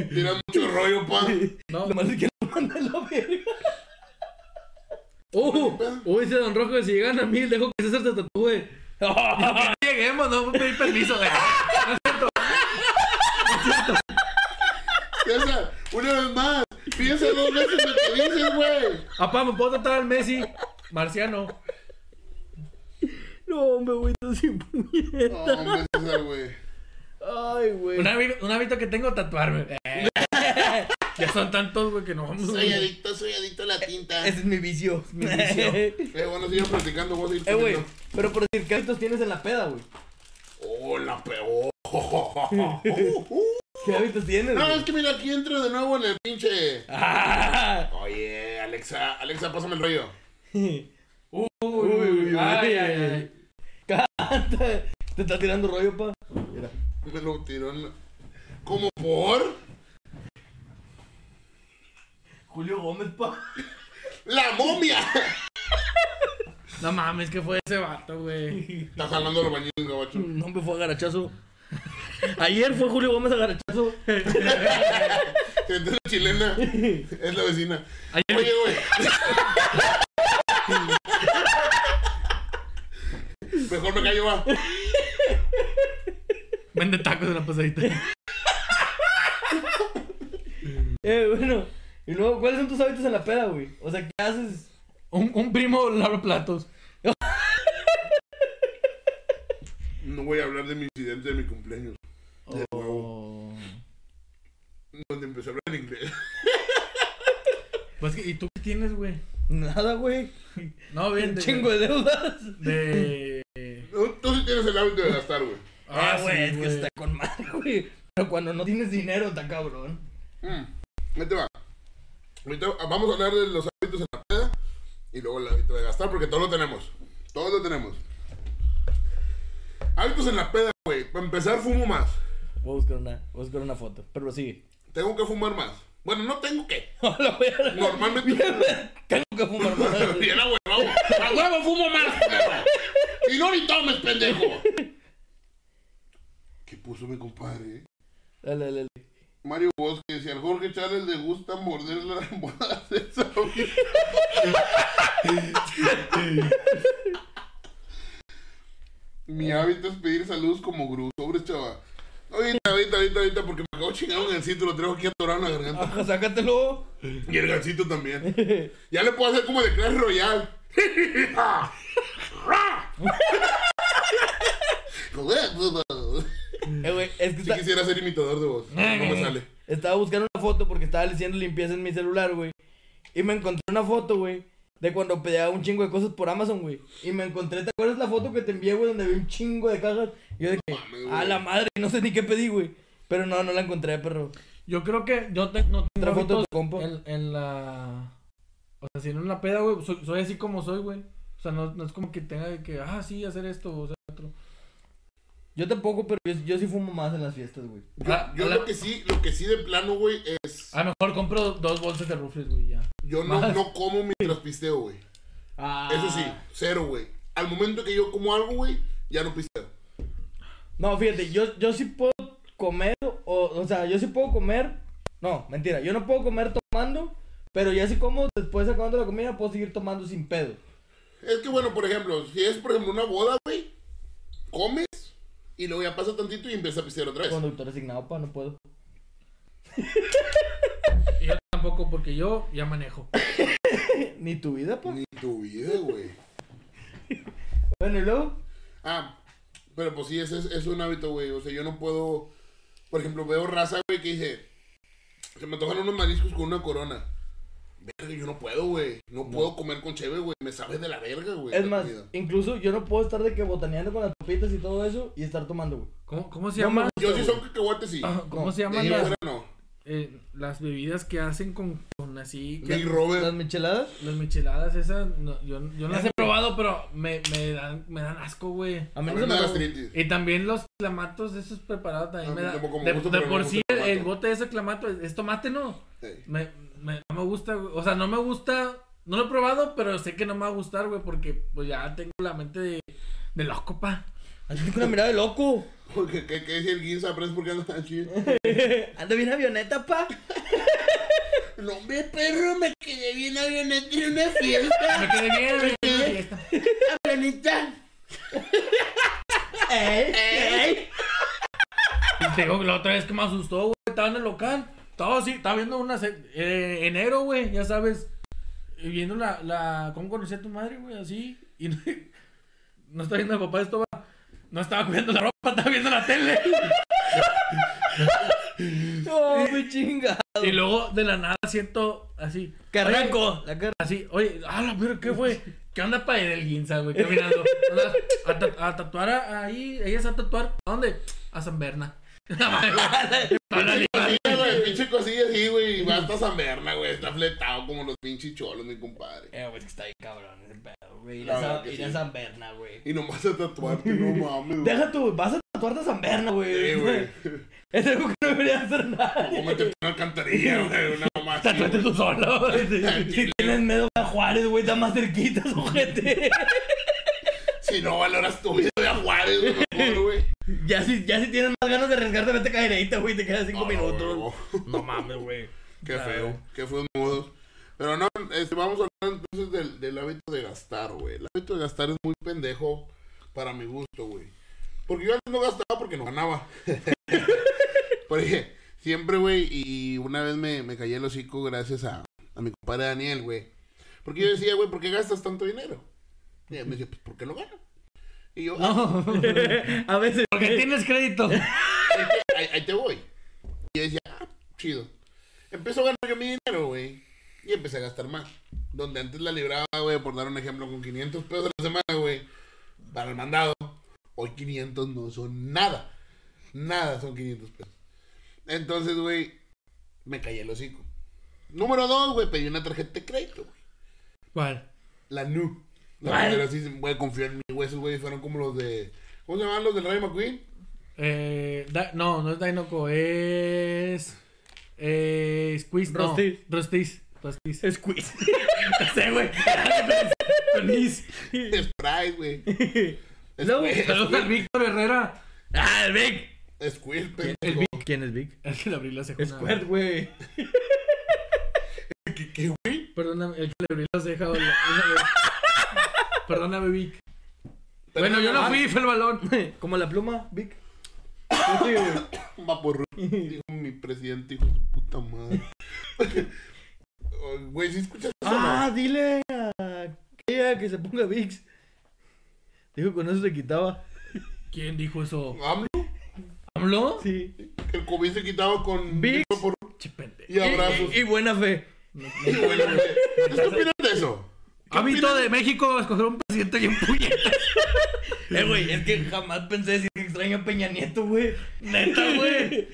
Tiras mucho rollo, pa. No. Lo más es que lo manda la verga. Uh, uh, dice Don Rojo que si llegan a mil, dejo que César se tatúe. Que no lleguemos, no pedí permiso. güey. [laughs] No es cierto. César, una vez más, piensa dos veces lo que dices, güey. Apá, ¿me puedo tratar al Messi? Marciano. No, hombre, güey, tú sin No, puñeta. hombre, César, güey. Ay, güey. Un hábito, un hábito que tengo tatuarme. Eh. [laughs] ya son tantos, güey, que no vamos Soy adicto, soy adicto a la tinta. Ese es mi vicio. Mi [laughs] vicio. eh, Eh, bueno, sigan platicando, vos a ir güey. poniendo. Pero por decir, ¿qué hábitos tienes en la peda, güey? Oh, la peor. [laughs] ¿Qué hábitos tienes? No, güey? es que mira, aquí entro de nuevo en el pinche. Ah. Oye, Alexa, Alexa, pásame el rollo. Uy, Uy, uy, ay, uy. ay, ay. Canta. Te está tirando rollo, pa. Mira. Me lo tiró en la... ¿Cómo por? Julio Gómez, pa. ¡La momia! No mames, que fue ese vato, güey. Está jalando los bañitos, gabacho. No me fue a garachazo. Ayer fue Julio Gómez a garachazo. Gente chilena. Es la vecina. Ayer, Oye, güey. Mejor me callo, va. Vende tacos en la pasadita. [laughs] Eh, bueno. Y luego, ¿cuáles son tus hábitos en la peda, güey? O sea, ¿qué haces? Un, un primo lava platos. No voy a hablar de mi incidente de mi cumpleaños. De nuevo. Oh. Donde empecé a hablar en inglés. Pues, ¿y tú qué tienes, güey? Nada, güey. No, bien. Un de- chingo de deudas. De. Tú sí tienes el hábito de gastar, güey. Ah, sí, güey, es que está con madre, [laughs] güey. Pero cuando no tienes dinero, está cabrón. Mm. Ahí te va. Ahorita vamos a hablar de los hábitos en la peda y luego el hábito de gastar, porque todos lo tenemos. Todos lo tenemos. Hábitos en la peda, güey. Para empezar, fumo más. Voy a buscar una, voy a buscar una foto. Pero sigue. Tengo que fumar más. Bueno, no tengo que. [laughs] No, la voy a- Normalmente. Tengo que fumar más. [laughs] Bien a huevo. A huevo fumo más. Y no ni tomes, pendejo. ¿Qué puso mi compadre? Dale, dale, dale. Mario Bosque, si al Jorge Chávez le gusta morder la [laughs] almohada de. Mi hábito es pedir saludos como gurú. Sobre chava. Ahorita, ahorita, ahorita, ahorita, porque me acabo chingando un gancito, lo traigo aquí atorado en la garganta. Ajá, sácatelo. Y el gancito también. Ya le puedo hacer como de Clash Royale. [laughs] Eh, güey, es que Si está- quisiera ser imitador de voz, no me sale. estaba buscando una foto porque estaba haciendo limpieza en mi celular, güey. Y me encontré una foto, güey, de cuando pedía un chingo de cosas por Amazon, güey. Y me encontré, ¿te acuerdas la foto que te envié, güey, donde vi un chingo de cajas? Y yo de que, mames, a la madre, no sé ni qué pedí, güey. Pero no, no la encontré, perro. Yo creo que yo te- no tengo Otra foto de compa. en, en la... O sea, si en una peda, güey, soy, soy así como soy, güey. O sea, no, no es como que tenga que, ah, sí, hacer esto o otro. Yo tampoco, pero yo, yo sí fumo más en las fiestas, güey. Yo, Ah, yo la- lo que sí, lo que sí de plano, güey, es. A lo mejor compro dos bolsas de rufles, güey, ya. Yo no, más. no como mientras pisteo, güey. Ah. Eso sí, cero, güey. Al momento que yo como algo, güey, ya no pisteo. No, fíjate, yo, yo sí puedo comer, o, o sea, yo sí puedo comer. No, mentira, yo no puedo comer tomando, pero ya si como después de acabando la comida, puedo seguir tomando sin pedo. Es que, bueno, por ejemplo, si es, por ejemplo, una boda, güey, comes y luego ya pasa tantito y empieza a pistear otra vez. Conductor asignado, pa, no puedo. Y yo tampoco, porque yo ya manejo. [laughs] Ni tu vida, pa. Ni tu vida, güey. Bueno, y luego, Ah, pero pues sí, ese es, es un hábito, güey. O sea, yo no puedo. Por ejemplo, veo raza, güey, que dice: Se me antojan unos mariscos con una corona. Verga, yo no puedo, güey. No, puedo comer con cheve, güey. Me sabe de la verga, güey. es más, comida. incluso yo no puedo estar de que botaneando con las papitas y todo eso y estar tomando, güey. ¿Cómo, cómo se No llama? Yo sí son cacahuates, sí. Ah, ¿Cómo No, se llaman las, eh, las bebidas que hacen con, con así? que- Big Las Robert. micheladas, Las micheladas esas, no, yo, yo no las he probado, pero me, me, dan, me dan asco, güey. a mí no me me da da gastritis. Y también los clamatos esos preparados también A me mí da. tampoco me De, por sí el bote de ese clamato es, es tomate, ¿no? Sí. Me, me, no me gusta, güey. O sea, no me gusta. No lo he probado, pero sé que no me va a gustar, güey, porque pues ya tengo la mente de, de loco, pa. Así tengo una mirada de loco. Porque, ¿qué, qué decía el Guinza? ¿Aprendes por qué andas tan chido? [laughs] Anda bien avioneta, pa. No, hombre, perro, me quedé bien avioneta en una fiesta. Me quedé bien, me quedé bien. fiesta. Avioneta. ¡Ey! ¡Ey! Y te digo que la otra vez que me asustó, güey. Estaba en el local. Estaba así, estaba viendo una. Eh, enero, güey, ya sabes. Viendo la, la. ¿Cómo conocí a tu madre, güey? Así. Y no, [laughs] no estaba viendo a papá, estaba. No estaba cuidando la ropa, estaba viendo la tele. [laughs] ¡Oh, mi chinga! Y luego de la nada siento así. ¡Que arranco! La cara. Así, oye, ah, verga, ¿qué fue? ¿Qué onda para ir el guinza, güey? Caminando. A, ta- a tatuar a- ahí, ella se va a tatuar. ¿A dónde? A San Berna. [laughs] Pinche cosilla así, güey. Y va hasta San Berna, güey. Está fletado como los pinches cholos, mi compadre. Eh, güey, es que está bien cabrón ese pedo, güey. Ir a ir a sí. San Berna, güey. Y nomás a tatuarte, no [laughs] mames, güey. Deja tú, vas a tatuarte a San Berna, güey. Sí, güey. Es algo que no debería hacer nadie. Cómete una alcantarilla, [laughs] güey. Una mamá Tatuate tú solo. [laughs] Si tienes miedo a Juárez, güey, está más cerquita, ojete. Si no valoras tu vida de Juárez, güey. Ya si, ya si tienes más ganas de arriesgarte, vete cadereita, güey, te quedas cinco minutos. no, No mames, güey. Qué feo, qué feos modos. Pero no, este, vamos a hablar entonces del, del hábito de gastar, güey. El hábito de gastar es muy pendejo para mi gusto, güey. Porque yo antes no gastaba porque no ganaba. [laughs] porque siempre, güey, y una vez me, me callé el hocico gracias a, a mi compadre Daniel, güey. Porque yo decía, güey, ¿por qué gastas tanto dinero? Y él me decía, pues, ¿por qué lo gano? Y yo, ah, [laughs] A veces. Porque tienes crédito. [laughs] ahí, ahí te voy. Y yo decía, ah, chido. Empezó a ganar yo mi dinero, güey. Y empecé a gastar más. Donde antes la libraba, güey, por dar un ejemplo, con 500 pesos a la semana, güey. Para el mandado. Hoy 500 no son nada. Nada son 500 pesos. Entonces, güey, me callé el hocico. Número dos, güey, pedí una tarjeta de crédito, güey. ¿Cuál? La NU. La primera, sí, güey, confío en mí, güey. Esos güeyes fueron como los de... ¿Cómo se llaman los del Rayo McQueen? Eh, Da- no, no es Dinoco, es. Eh, Squeeze, no. Rostis. Rostis. Rostis. Squeeze. [laughs] Ese, güey. Con is. Sprite, güey. Squirt, Saludos al Víctor Herrera. ¡Ah, el Vic! Squirt, El pendejo. Vic. ¿Quién es Vic? El que le abrió la ceja. Squirt, güey. ¿Qué, güey? Perdóname, el que le abrió la ceja. [laughs] una vez. Perdóname, Vic. Bueno, yo no fui, fue el balón. Como la pluma, Vic. Vaporru. Dijo mi presidente, hijo de puta madre. Oh, Güey, ¿sí escuchas eso? no? Ah, dile a aquella que se ponga Vicks. Dijo que con eso se quitaba. ¿Quién dijo eso? AMLO, ¿AMLO? Sí. que el COVID se quitaba con pendejo. y abrazos. Y, y buena fe. Y bueno, güey, ¿Qué opinas de eso? ¿Qué Hábito de México, escoger un presidente bien puñeta. [laughs] Eh, güey, es que jamás pensé decir que extraño a Peña Nieto, güey. Neta, güey.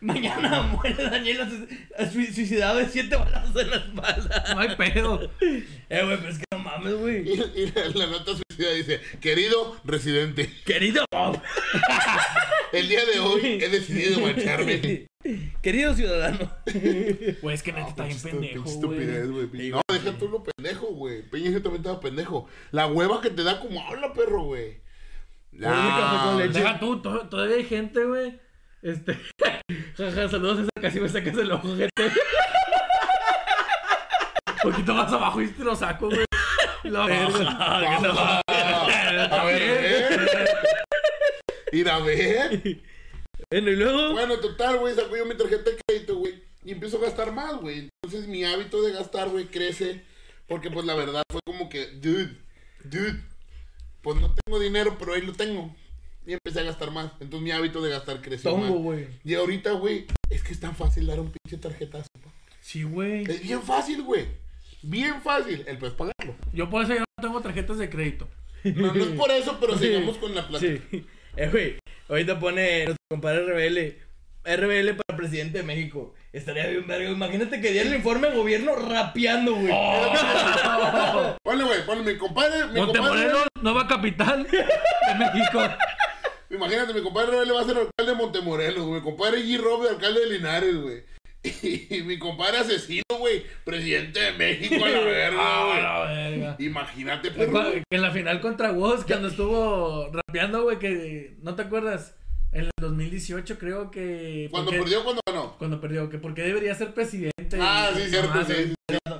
Mañana muere Daniel suicidado de siete balazos en la espalda. No hay pedo. Eh, güey, pero es que no mames, güey. Y, y la, la nota suicida dice, querido residente, Querido Bob. [laughs] el día de hoy he decidido marcharme. [laughs] Querido ciudadano. Güey, es que neta está bien Pinche pendejo, estupidez, güey. No, deja tú lo pendejo, güey. Peña también estaba pendejo. La hueva que te da como habla, perro, güey. Con leche. Deja tú, to- todavía hay gente, güey. Este. [laughs] Jaja, saludos a esa casi me sacas el ojo, gente. Un [laughs] poquito más abajo y te lo saco, güey. La verga. Ah, a ver, Ir a ver. [laughs] Bueno, y luego. Bueno, total, güey, saco yo mi tarjeta de crédito, güey. Y empiezo a gastar más, güey. Entonces mi hábito de gastar, güey, crece. Porque, pues, la verdad fue como que, dude, dude, pues no tengo dinero, pero ahí lo tengo. Y empecé a gastar más. Entonces mi hábito de gastar creció Tongo, más. güey. Y ahorita, güey, es que es tan fácil dar un pinche tarjetazo. pa. Sí, güey. Es bien fácil, güey. Bien fácil. El pues pagarlo. Yo por eso ya no tengo tarjetas de crédito. No, no es por eso, pero [laughs] sigamos con la plática. Sí. Eh, güey. Ahorita pone nuestro compadre RBL. RBL para presidente de México. Estaría bien verga. Imagínate que diera el informe de gobierno rapeando, güey. [laughs] Ponle, güey, ponle mi compadre. Mi compadre Montemorelos, nueva capital de México. Imagínate, mi compadre Rebelde va a ser alcalde de Montemorelos, güey. Mi compadre G. Robe, alcalde de Linares, güey. [laughs] Y mi compadre asesino, güey. Presidente de México a la [laughs] verga, Ah, güey. la verga. Imagínate, perro. Que en la final contra Woz, cuando estuvo rapeando, güey, que no te acuerdas. En el 2018 creo que... Cuando porque- perdió, cuando ganó. Cuando perdió, que porque debería ser presidente. Ah, y- sí, cierto, mamá, sí.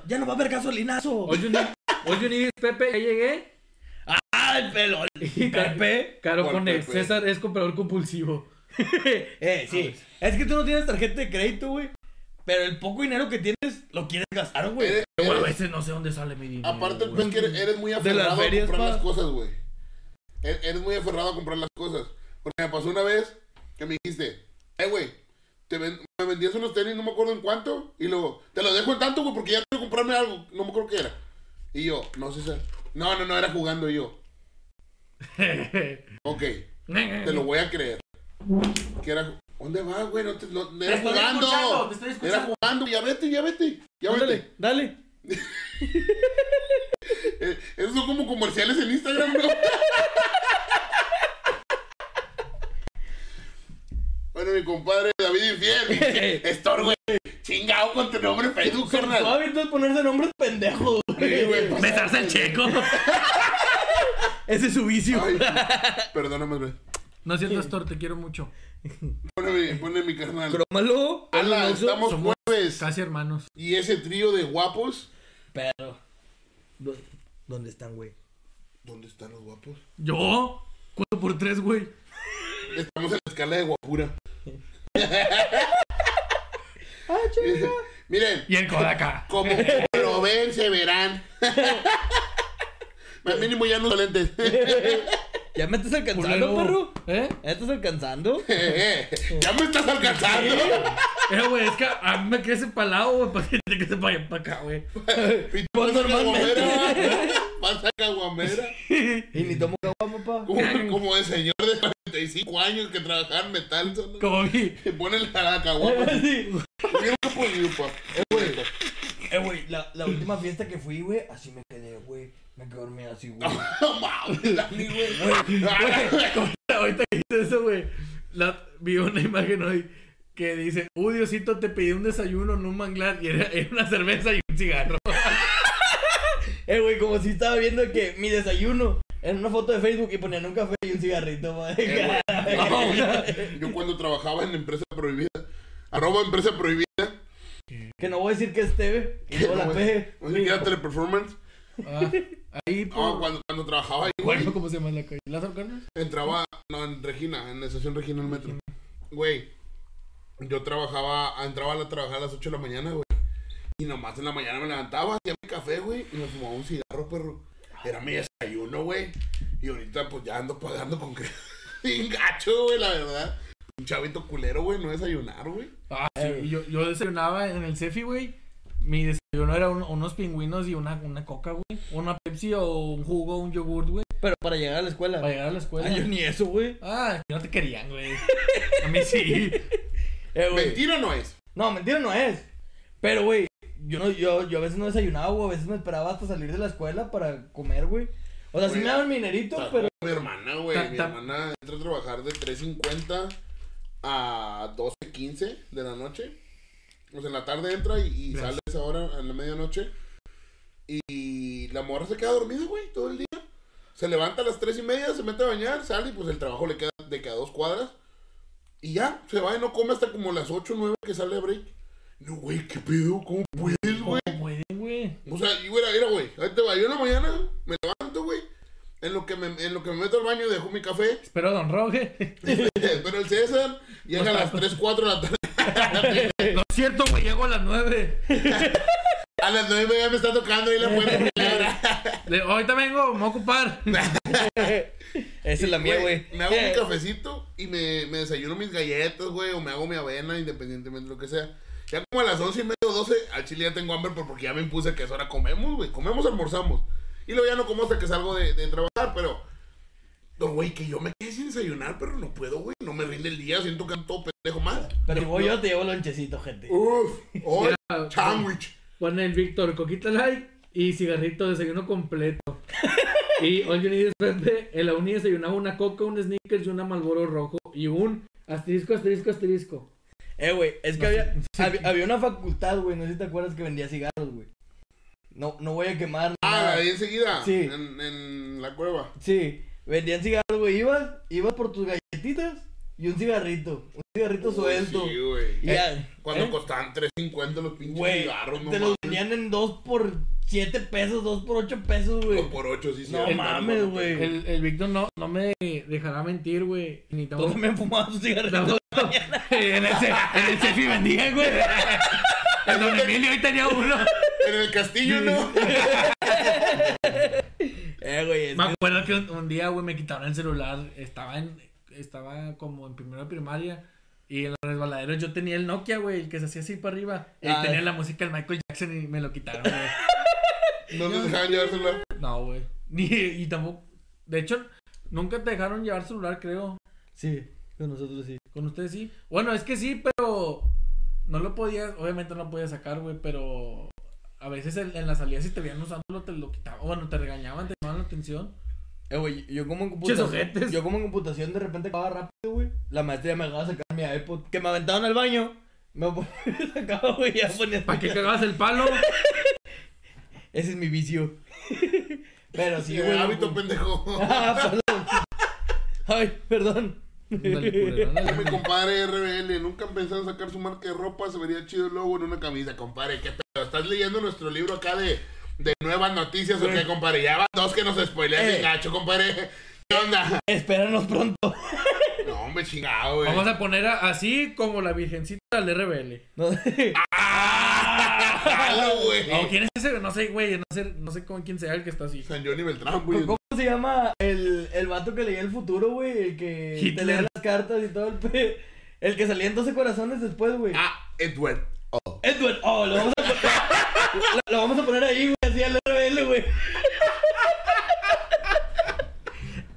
Ya no va a haber gasolinazo. You need, all you need is Pepe, ya llegué. ¡Ah, el pelo! [laughs] Y Pepe. Caro ¿Cuál pone, Pepe? César es comprador compulsivo. eh, sí. Es que tú no tienes tarjeta de crédito, güey. Pero el poco dinero que tienes lo quieres gastar, güey. Eres- Güey, a eres- veces no sé dónde sale mi dinero. aparte, el güey. pues que eres, eres muy las aferrado a comprar pa. las cosas, güey. E- Eres muy aferrado a comprar las cosas. Porque me pasó una vez que me dijiste, eh, güey, te ven- me vendías unos tenis, no me acuerdo en cuánto. Y luego, te los dejo en tanto, güey, porque ya quiero comprarme algo. No me acuerdo qué era. Y yo, no sé, César. No, no, no, era jugando y yo. [laughs] Ok, te lo [laughs] voy a creer. Que era. ¿Dónde vas, güey? No te, no, era estoy jugando. escuchando, te estoy Era jugando. Ya vete, ya vete. Ya vete. dale. Eh, [laughs] esos son como comerciales en Instagram, ¿no? [laughs] bueno, mi compadre David Infiel. [laughs] Estor, güey. Chingado con tu nombre en Facebook, carnal. hábito es ponerse nombres pendejos, güey. güey, Besarse el checo. Ese es su vicio. Ay, perdóname, güey. No es cierto, Astor, te quiero mucho. [laughs] Pone mi, pone mi carnal. Crómalo. Ala, estamos somos- jueves. Casi hermanos. Y ese trío de guapos. Pero. ¿dó- ¿Dónde están, güey? ¿Dónde están los guapos? ¿Yo? ¿Cuánto por tres, güey? Estamos en la escala de guapura. [laughs] Ah. Miren, Y el Kodaka. como [laughs] lo ven, se verán. Al mínimo ya no uso lentes. ¿Ya me estás alcanzando, perro? ¿Eh? ¿Ya estás alcanzando? [laughs] ya me estás alcanzando. Eh, güey, es que a mí me crece para lado, güey, para que te crece para allá, para acá, güey. [laughs] Y tú vas a caguamera. Vas a caguamera. Y ni tomo caguama, pa. Como, como el señor de 45 años que trabajaba en metal. ¿no? Como vi. Que pone la la caguama. [laughs] Sí. He podido, pa. Eh, güey, la, la última fiesta que fui, güey, así me quedé, güey. Me quedé dormida así, güey. [laughs] No mames, [laughs] Dani, güey. [laughs] Ahorita que hice eso, güey. Vi una imagen hoy que dice: Uh, Diosito, te pedí un desayuno en un manglar y era, era una cerveza y un cigarro. Eh, güey, como si estaba viendo que mi desayuno en una foto de Facebook y ponían un café y un cigarrito, madre. Yo cuando trabajaba en empresa prohibida, arroba empresa prohibida, que no voy a decir que es TV. Y luego la no, P. no sé qué era teleperformance. Ah, ahí, No, por. cuando, cuando trabajaba ahí, güey, Bueno, ¿cómo se llama la calle? ¿Lázaro Cárdenas? entraba, no, en Regina, en la estación Regina del metro. Güey, yo trabajaba, entraba a trabajar a las 8 de la mañana, güey. Y nomás en la mañana me levantaba, hacía mi café, güey, y me fumaba un cigarro, perro. Era mi desayuno, güey. Y ahorita, pues ya ando pagando con que. [laughs] Bien gacho, güey, la verdad. Un chavito culero, güey, no desayunar, güey. Ah, sí. Yo, yo desayunaba en el Cefi, güey. Mi desayuno era un- unos pingüinos y una, una coca, güey. Una Pepsi o un jugo, un yogurt, güey. Pero para llegar a la escuela. Para llegar a la escuela. Ah, yo ni eso, güey. Ah, no te querían, güey. A mí sí. [laughs] Eh. Mentira no es. No, mentira no es. Pero, güey, yo, no, yo, yo a veces no desayunaba, güey. A veces me esperaba hasta salir de la escuela para comer, güey. O sea, sí me daban mi dinerito, pero... Mi hermana, güey. Ta- Mi hermana entra a trabajar de 3.50 a 12.15 de la noche. O sea, en la tarde entra y, y sale a esa hora, en la medianoche. Y la morra se queda dormida, güey, todo el día. Se levanta a las 3 y media, se mete a bañar, sale y pues el trabajo le queda de que a dos cuadras. Y ya, se va y no come hasta como las 8 o 9 que sale a break. No, güey, ¿qué pedo? ¿Cómo puedes, güey? ¿Cómo pueden, güey? O sea, y mira, mira, güey, ahí te va. Yo en la mañana me levanto, güey. En lo, que me, en lo que me meto al baño dejo mi café. Espero Don Roge. [laughs] Pero el César llega a las 3, 4 de la tarde. No es cierto, güey. Llego a las nueve. [laughs] A las 9 ya me está tocando ahí la puerta. [laughs] Le- ahorita vengo, me voy a ocupar. Esa es la mía, güey. Me hago mi cafecito y me, me desayuno mis galletas, güey. O me hago mi avena, independientemente de lo que sea. Ya como a las 11 y media o 12, al chile ya tengo hambre por- porque ya me impuse que a esa hora comemos, güey. Comemos, almorzamos. Y luego ya no como hasta que salgo de, de trabajar, pero. No, güey, que yo me quedé sin desayunar, pero no puedo, güey. No me rinde el día, siento que ando todo pendejo más. Pero si voy yo, te llevo lonchecito, gente. Uf, hoy, sandwich. Pone el Víctor, coquita light y cigarrito, desayuno completo. [laughs] y all you need is en la uni desayunaba una coca, un sneakers y una malboro rojo. Y un asterisco, asterisco, asterisco. Eh, güey, es que No había, sí. había, había una facultad, güey, no sé si te acuerdas que vendía cigarros, güey. No, no voy a quemar Ah, nada. ahí enseguida. Sí. En, en la cueva. Sí, vendían cigarros, güey. Ibas, ibas por tus galletitas y un cigarrito. Un cigarrito suelto. Sí, güey. ya. Cuando ¿eh? costaban 3.50 los pinches Güey, cigarros, no te los vendían en 2 por 7 pesos, 2 por 8 pesos, güey. Dos por 8, sí, sí. No sí, mames, güey. El, el Víctor no, no me dejará mentir, güey. Ni Tú tampoco. también fumabas tus cigarritos. [laughs] en, el, en el Cefi vendía, güey. [laughs] El Don Emilio hoy tenía uno. En el castillo, ¿no? [laughs] Eh, güey, Me que- acuerdo que un, un día, güey, me quitaron el celular. Estaba en estaba como en primero de primaria. Y en los resbaladeros yo tenía el Nokia, güey, el que se hacía así para arriba. Y Ah. tenía la música del Michael Jackson y me lo quitaron, güey. [laughs] No les dejaban llevar celular. No, güey. [laughs] Ni, y tampoco. De hecho, nunca te dejaron llevar celular, creo. Sí, con nosotros sí. Con ustedes sí. Bueno, es que sí, pero. No lo podías. Obviamente no lo podías sacar, güey, pero. A veces en, en las salidas, si te veían usándolo, te lo quitaban. Bueno, te regañaban, te llamaban la atención. Eh, güey, yo como en computación. Yo como en computación de repente acababa rápido, güey. La maestra ya me dejaba sacar mi iPod. Que me aventaban al baño. Me [laughs] sacaba, güey, ya ponía. ¿Para qué cagabas el palo? [laughs] Ese es mi vicio. [laughs] Pero sí, Eh, güey. hábito pendejo. Ah, perdón. Ay, perdón. Culero, ándale. Mi compadre RBL, nunca han pensado en sacar su marca de ropa, se vería chido el logo en una camisa, compadre. ¿Qué pedo? ¿Estás leyendo nuestro libro acá de, de nuevas noticias o qué, compadre? Ya van dos que nos spoilean Eh. bien gacho, compadre. ¿Qué onda? Espéranos pronto. No, hombre, chingado, güey. Vamos a poner a- así como la virgencita del RBL. No, [laughs] ¡Ah! Jalo, [laughs] güey. O quién es ese, no sé, güey, no sé, no sé con quién sea el que está así. San Johnny Beltrán, güey. ¿Cómo se llama el, el vato que leía el futuro, güey? El que te Hitler. leía las cartas y todo el pe... El que salía en 12 corazones después, güey. Ah, Edward. Oh. Edward, oh, lo vamos a poner, [laughs] lo, lo vamos a poner ahí, güey, así al RBL, güey.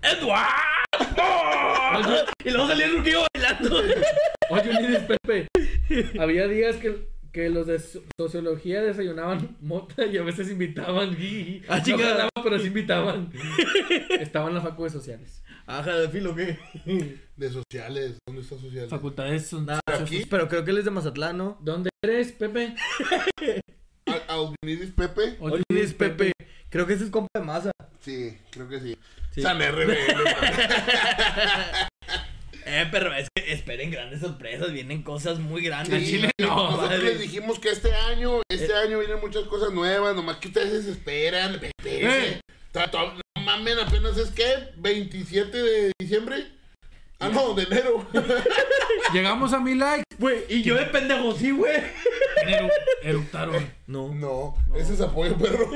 Edward. oh. Y luego salía el ruquillo bailando. Oye, Unides Pepe. Había días que, que los de so- sociología desayunaban [laughs] mota y a veces invitaban. Y, Ah, no chingada. jalaban, pero sí invitaban. [laughs] Estaban en la facu de sociales. Ajá, de filo, ¿qué? [laughs] De sociales. ¿Dónde está sociales? Facultades son. Aquí. Pero creo que él es de Mazatlán, ¿no? ¿Dónde eres, Pepe? Aldinidis Pepe. Luis Pepe. Creo que ese es compa de masa. Sí, creo que sí. Sí. San RBL. Eh, pero es que esperen grandes sorpresas, vienen cosas muy grandes. Al chile no, Nosotros les dijimos que este año, este año vienen muchas cosas nuevas, nomás que ustedes se esperan. ta- No mamen, apenas es que 27 de diciembre. Ah, no, de enero. Llegamos a mil likes. Güey, y yo de pendejo, sí, güey. Eru- Eruptaron. No. No, ese es apoyo, perro.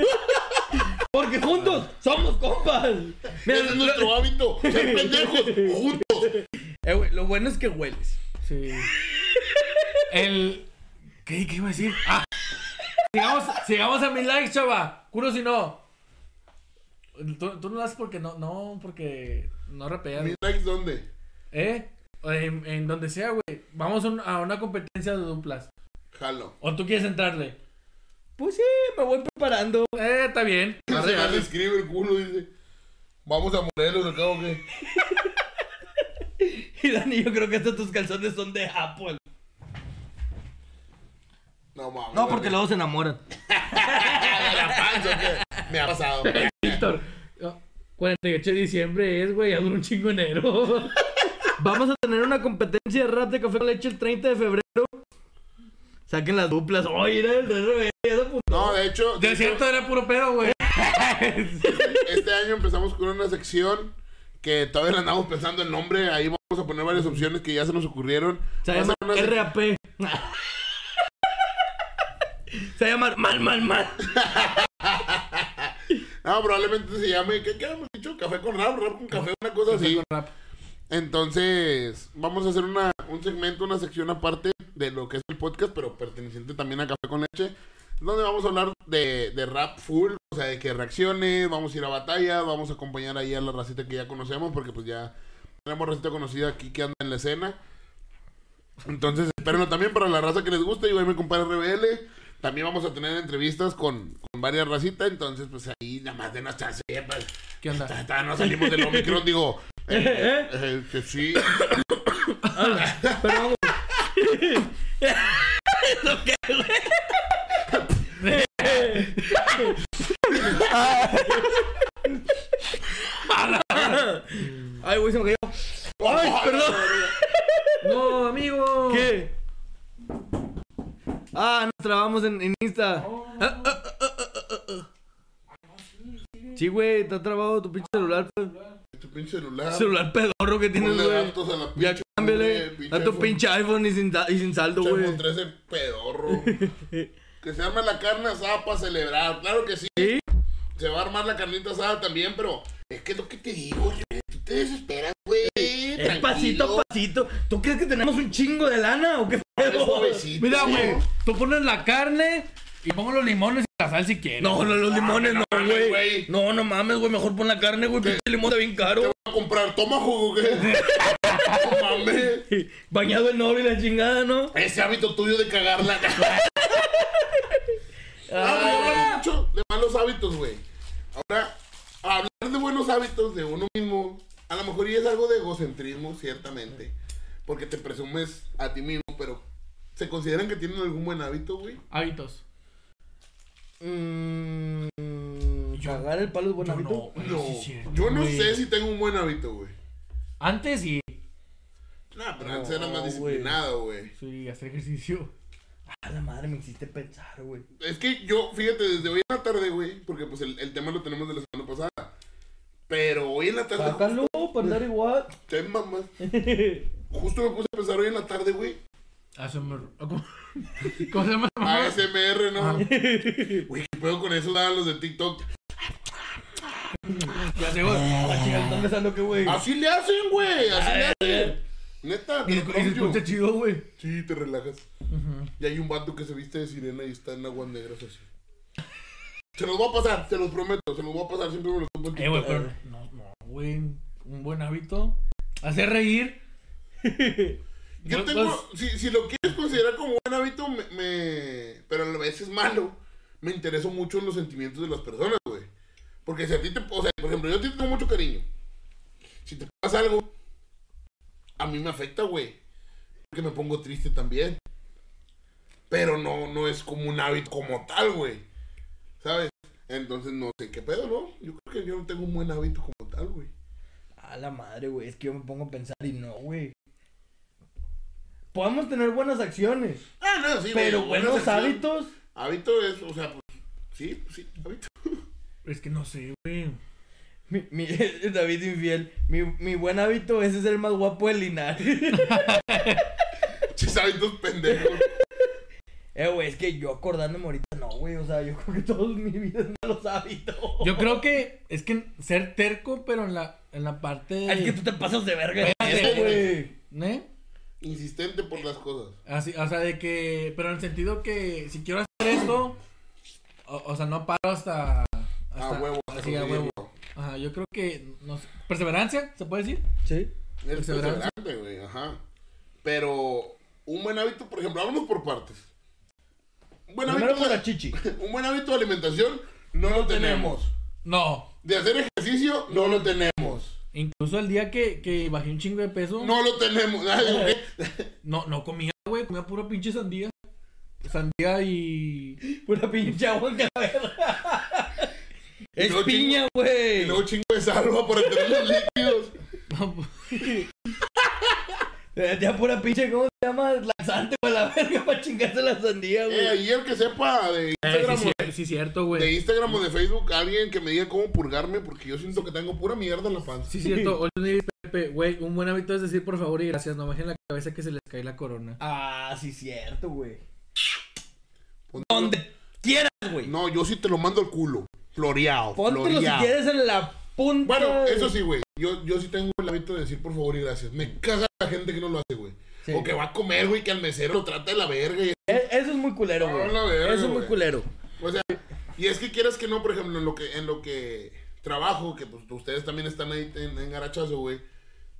Porque juntos somos compas. Mira, Ese es nuestro hábito, ser pendejos, juntos. eh, güey, lo bueno es que hueles. Sí. El. ¿Qué, ¿Qué iba a decir? Ah. Sigamos, sigamos a mil likes, chava. Juro si no. Tú, tú no lo haces porque no, no, porque no rapeas. ¿Mis likes dónde? ¿Eh? En, en donde sea, güey. Vamos a una competencia de duplas. Jalo. ¿O tú quieres entrarle? Pues sí, me voy preparando. Eh, está bien. Arre, escribe el culo, dice. Vamos a Morelos, acá o qué. [laughs] Y Dani, yo creo que estos tus calzones son de Apple. No mames. No, porque luego se enamoran. [laughs] de la panza. Me ha pasado. [laughs] Víctor. oh, 48 de diciembre es, güey. Ya dura un chingo enero. Vamos a tener una competencia de rap de café con leche el 30 de febrero. Saquen las duplas. Oye, era el apuntó. No, de hecho, de De hecho, cierto era puro pedo, güey. [laughs] este año empezamos con una sección que todavía andamos pensando el nombre. Ahí vamos a poner varias opciones que ya se nos ocurrieron. Se Va a una RAP. [laughs] Se llama Mal, Mal, Mal. No, probablemente se llame, ¿qué, qué habíamos dicho? Café con rap, rap con café, una cosa así. Rap. Entonces, vamos a hacer una, un segmento, una sección aparte de lo que es el podcast, pero perteneciente también a Café con Leche, donde vamos a hablar de, de rap full, o sea, de que reacciones, vamos a ir a batalla, vamos a acompañar ahí a la racita que ya conocemos, porque pues ya tenemos racita conocida aquí que anda en la escena. Entonces, espérenlo también para la raza que les guste, yo ahí mi compadre RBL. También vamos a tener entrevistas con, con varias racitas, entonces pues ahí nada más de una chance, pues, ¿Qué onda? Tata, no salimos del Omicron, digo. Eh, eh, que sí. [coughs] Pero vamos. [coughs] Ay, güey, se me cayó. Ay, perdón. No, amigo. ¿Qué? Ah, nos trabamos en, en Insta. Ah, ah, ah, ah, ah, ah. Sí, güey, está trabado tu pinche celular. pues. Tu pinche celular. Celular pedorro que tienes, güey. Ya cámbiale. A tu pinche iPhone y sin, y sin saldo, güey. iPhone 13 pedorro. [laughs] que se arma la carne asada para celebrar. Claro que sí. Sí. Se va a armar la carnita asada también, pero es que es lo que te digo, güey. Tú te desesperas, güey. Es pasito a pasito. ¿Tú crees que tenemos un chingo de lana o qué. Mira, güey. Tú pones la carne y pongo los limones y la sal si quieres. No, no, los limones no güey. güey. No, no mames, güey. Mejor pon la carne, güey. Pinche limón está bien caro. ¿Qué voy a comprar? ¿Toma jugo qué? [laughs] no mames. Bañado en oro y la chingada, ¿no? Ese hábito tuyo de cagarla. [laughs] Ah, güey, Ah, mucho de malos hábitos, güey. Ahora, hablar de buenos hábitos de uno mismo, a lo mejor y es algo de egocentrismo, ciertamente. Porque te presumes a ti mismo, pero ¿se consideran que tienen algún buen hábito, güey? Hábitos. Mm, Cagar el palo es buen Yo hábito. no, güey, No, sí es cierto, yo no güey. sé si tengo un buen hábito, güey. Antes y. Nah, pero antes era No, más güey. disciplinado, güey. Sí, hacer ejercicio. A la madre me hiciste pensar, güey. Es que yo, fíjate, desde hoy en la tarde, güey, porque pues el, el tema lo tenemos de la semana pasada. Pero hoy en la tarde. Sácalo para andar igual. Te mamas. [laughs] Justo me puse a pensar hoy en la tarde, güey. ASMR. ¿Cómo, [laughs] ¿Cómo se llama? ASMR, ¿no? Ajá. Güey, ¿qué pedo con eso? Daban los de TikTok. Ya sé, güey. La chica, están besando que, güey. Así le hacen, güey. Así le hacen. Neta, Y te lo y se escucha chido, güey. Sí, te relajas. Y hay un vato que se viste de sirena y está en aguas negras así. Se los voy a pasar, se los prometo, se los voy a pasar, siempre me los tomo Eh, güey, pero no, no, güey. Un buen hábito. Hacer reír. [laughs] Yo tengo, si, si lo quieres considerar como buen hábito, me, me- pero a la vez es malo, me intereso mucho en los sentimientos de las personas, güey. Porque si a ti te, o sea, por ejemplo, yo a ti te tengo mucho cariño. Si te pasa algo, a mí me afecta, güey. Porque me pongo triste también. Pero no, no es como un hábito como tal, güey. ¿Sabes? Entonces no sé qué pedo, ¿no? Yo creo que yo no tengo un buen hábito como tal, güey. A la madre, güey. Es que yo me pongo a pensar y no, güey. Podemos tener buenas acciones, Ah, no, sí, güey, pero buenos sección. hábitos. Hábito es, o sea, pues, sí, sí, hábito. [laughs] Es que no sé, güey. Mi, mi- [laughs] David infiel. Mi, mi buen hábito es ser el más guapo del linaje. [laughs] Chis hábitos pendejos. eh, güey, es que yo acordándome ahorita no, güey. O sea, yo creo que toda mi vida es malos hábitos. Yo creo que es que ser terco, pero en la, en la parte de. Es que tú te pasas de verga. Espérate, güey. ¿Eh? Insistente por las cosas. Así, o sea, de que. Pero en el sentido que si quiero hacer esto. O, o sea, no paro hasta. A hasta huevo. hasta Así, a huevo. Ajá, yo creo que. No sé, perseverancia, ¿se puede decir? Sí. Es Perseverancia. perseverante, güey, ajá. Pero un buen hábito, por ejemplo, vámonos por partes. Un buen, Primero hábito de, la chichi. [laughs] un buen hábito de alimentación no lo tenemos. No. De hacer ejercicio no lo tenemos. Incluso el día que, que bajé un chingo de peso. No lo tenemos. Ay, [laughs] güey. No, no comía, güey. Comía pura pinche sandía. Sandía y. Pura pinche agua en la verga. Es luego piña, Y güey. luego chingo de salva para tener los líquidos. [laughs] Eh, Ya pura pinche, ¿cómo se llama? Laxante, güey, la verga para chingarse la sandía, Eh, güey. ahí el que sepa de Eh, Instagram, sí, o sí, sí, cierto, de güey. Instagram o de Facebook, alguien que me diga cómo purgarme, porque yo siento que tengo pura mierda en la panza. Sí, cierto. [laughs] Dice Pepe, güey, un buen hábito es decir por favor y gracias. No bajen la cabeza que se les cae la corona. Ah, sí, cierto, güey. Ponte- Donde quieras, güey. No, yo sí te lo mando al culo. Floreado. Póntelo si quieres en la punta. Bueno, eso sí, güey. Yo, yo sí tengo el hábito de decir por favor y gracias. Me caga la gente que no lo hace, güey. Sí. O que va a comer, güey, que al mesero lo trata de la verga. Y, E- Eso es muy culero, güey. Eso es muy culero. o sea, y es que quieras que no, por ejemplo, en lo que, en lo que trabajo, que pues ustedes también están ahí en, en Garachazo, güey.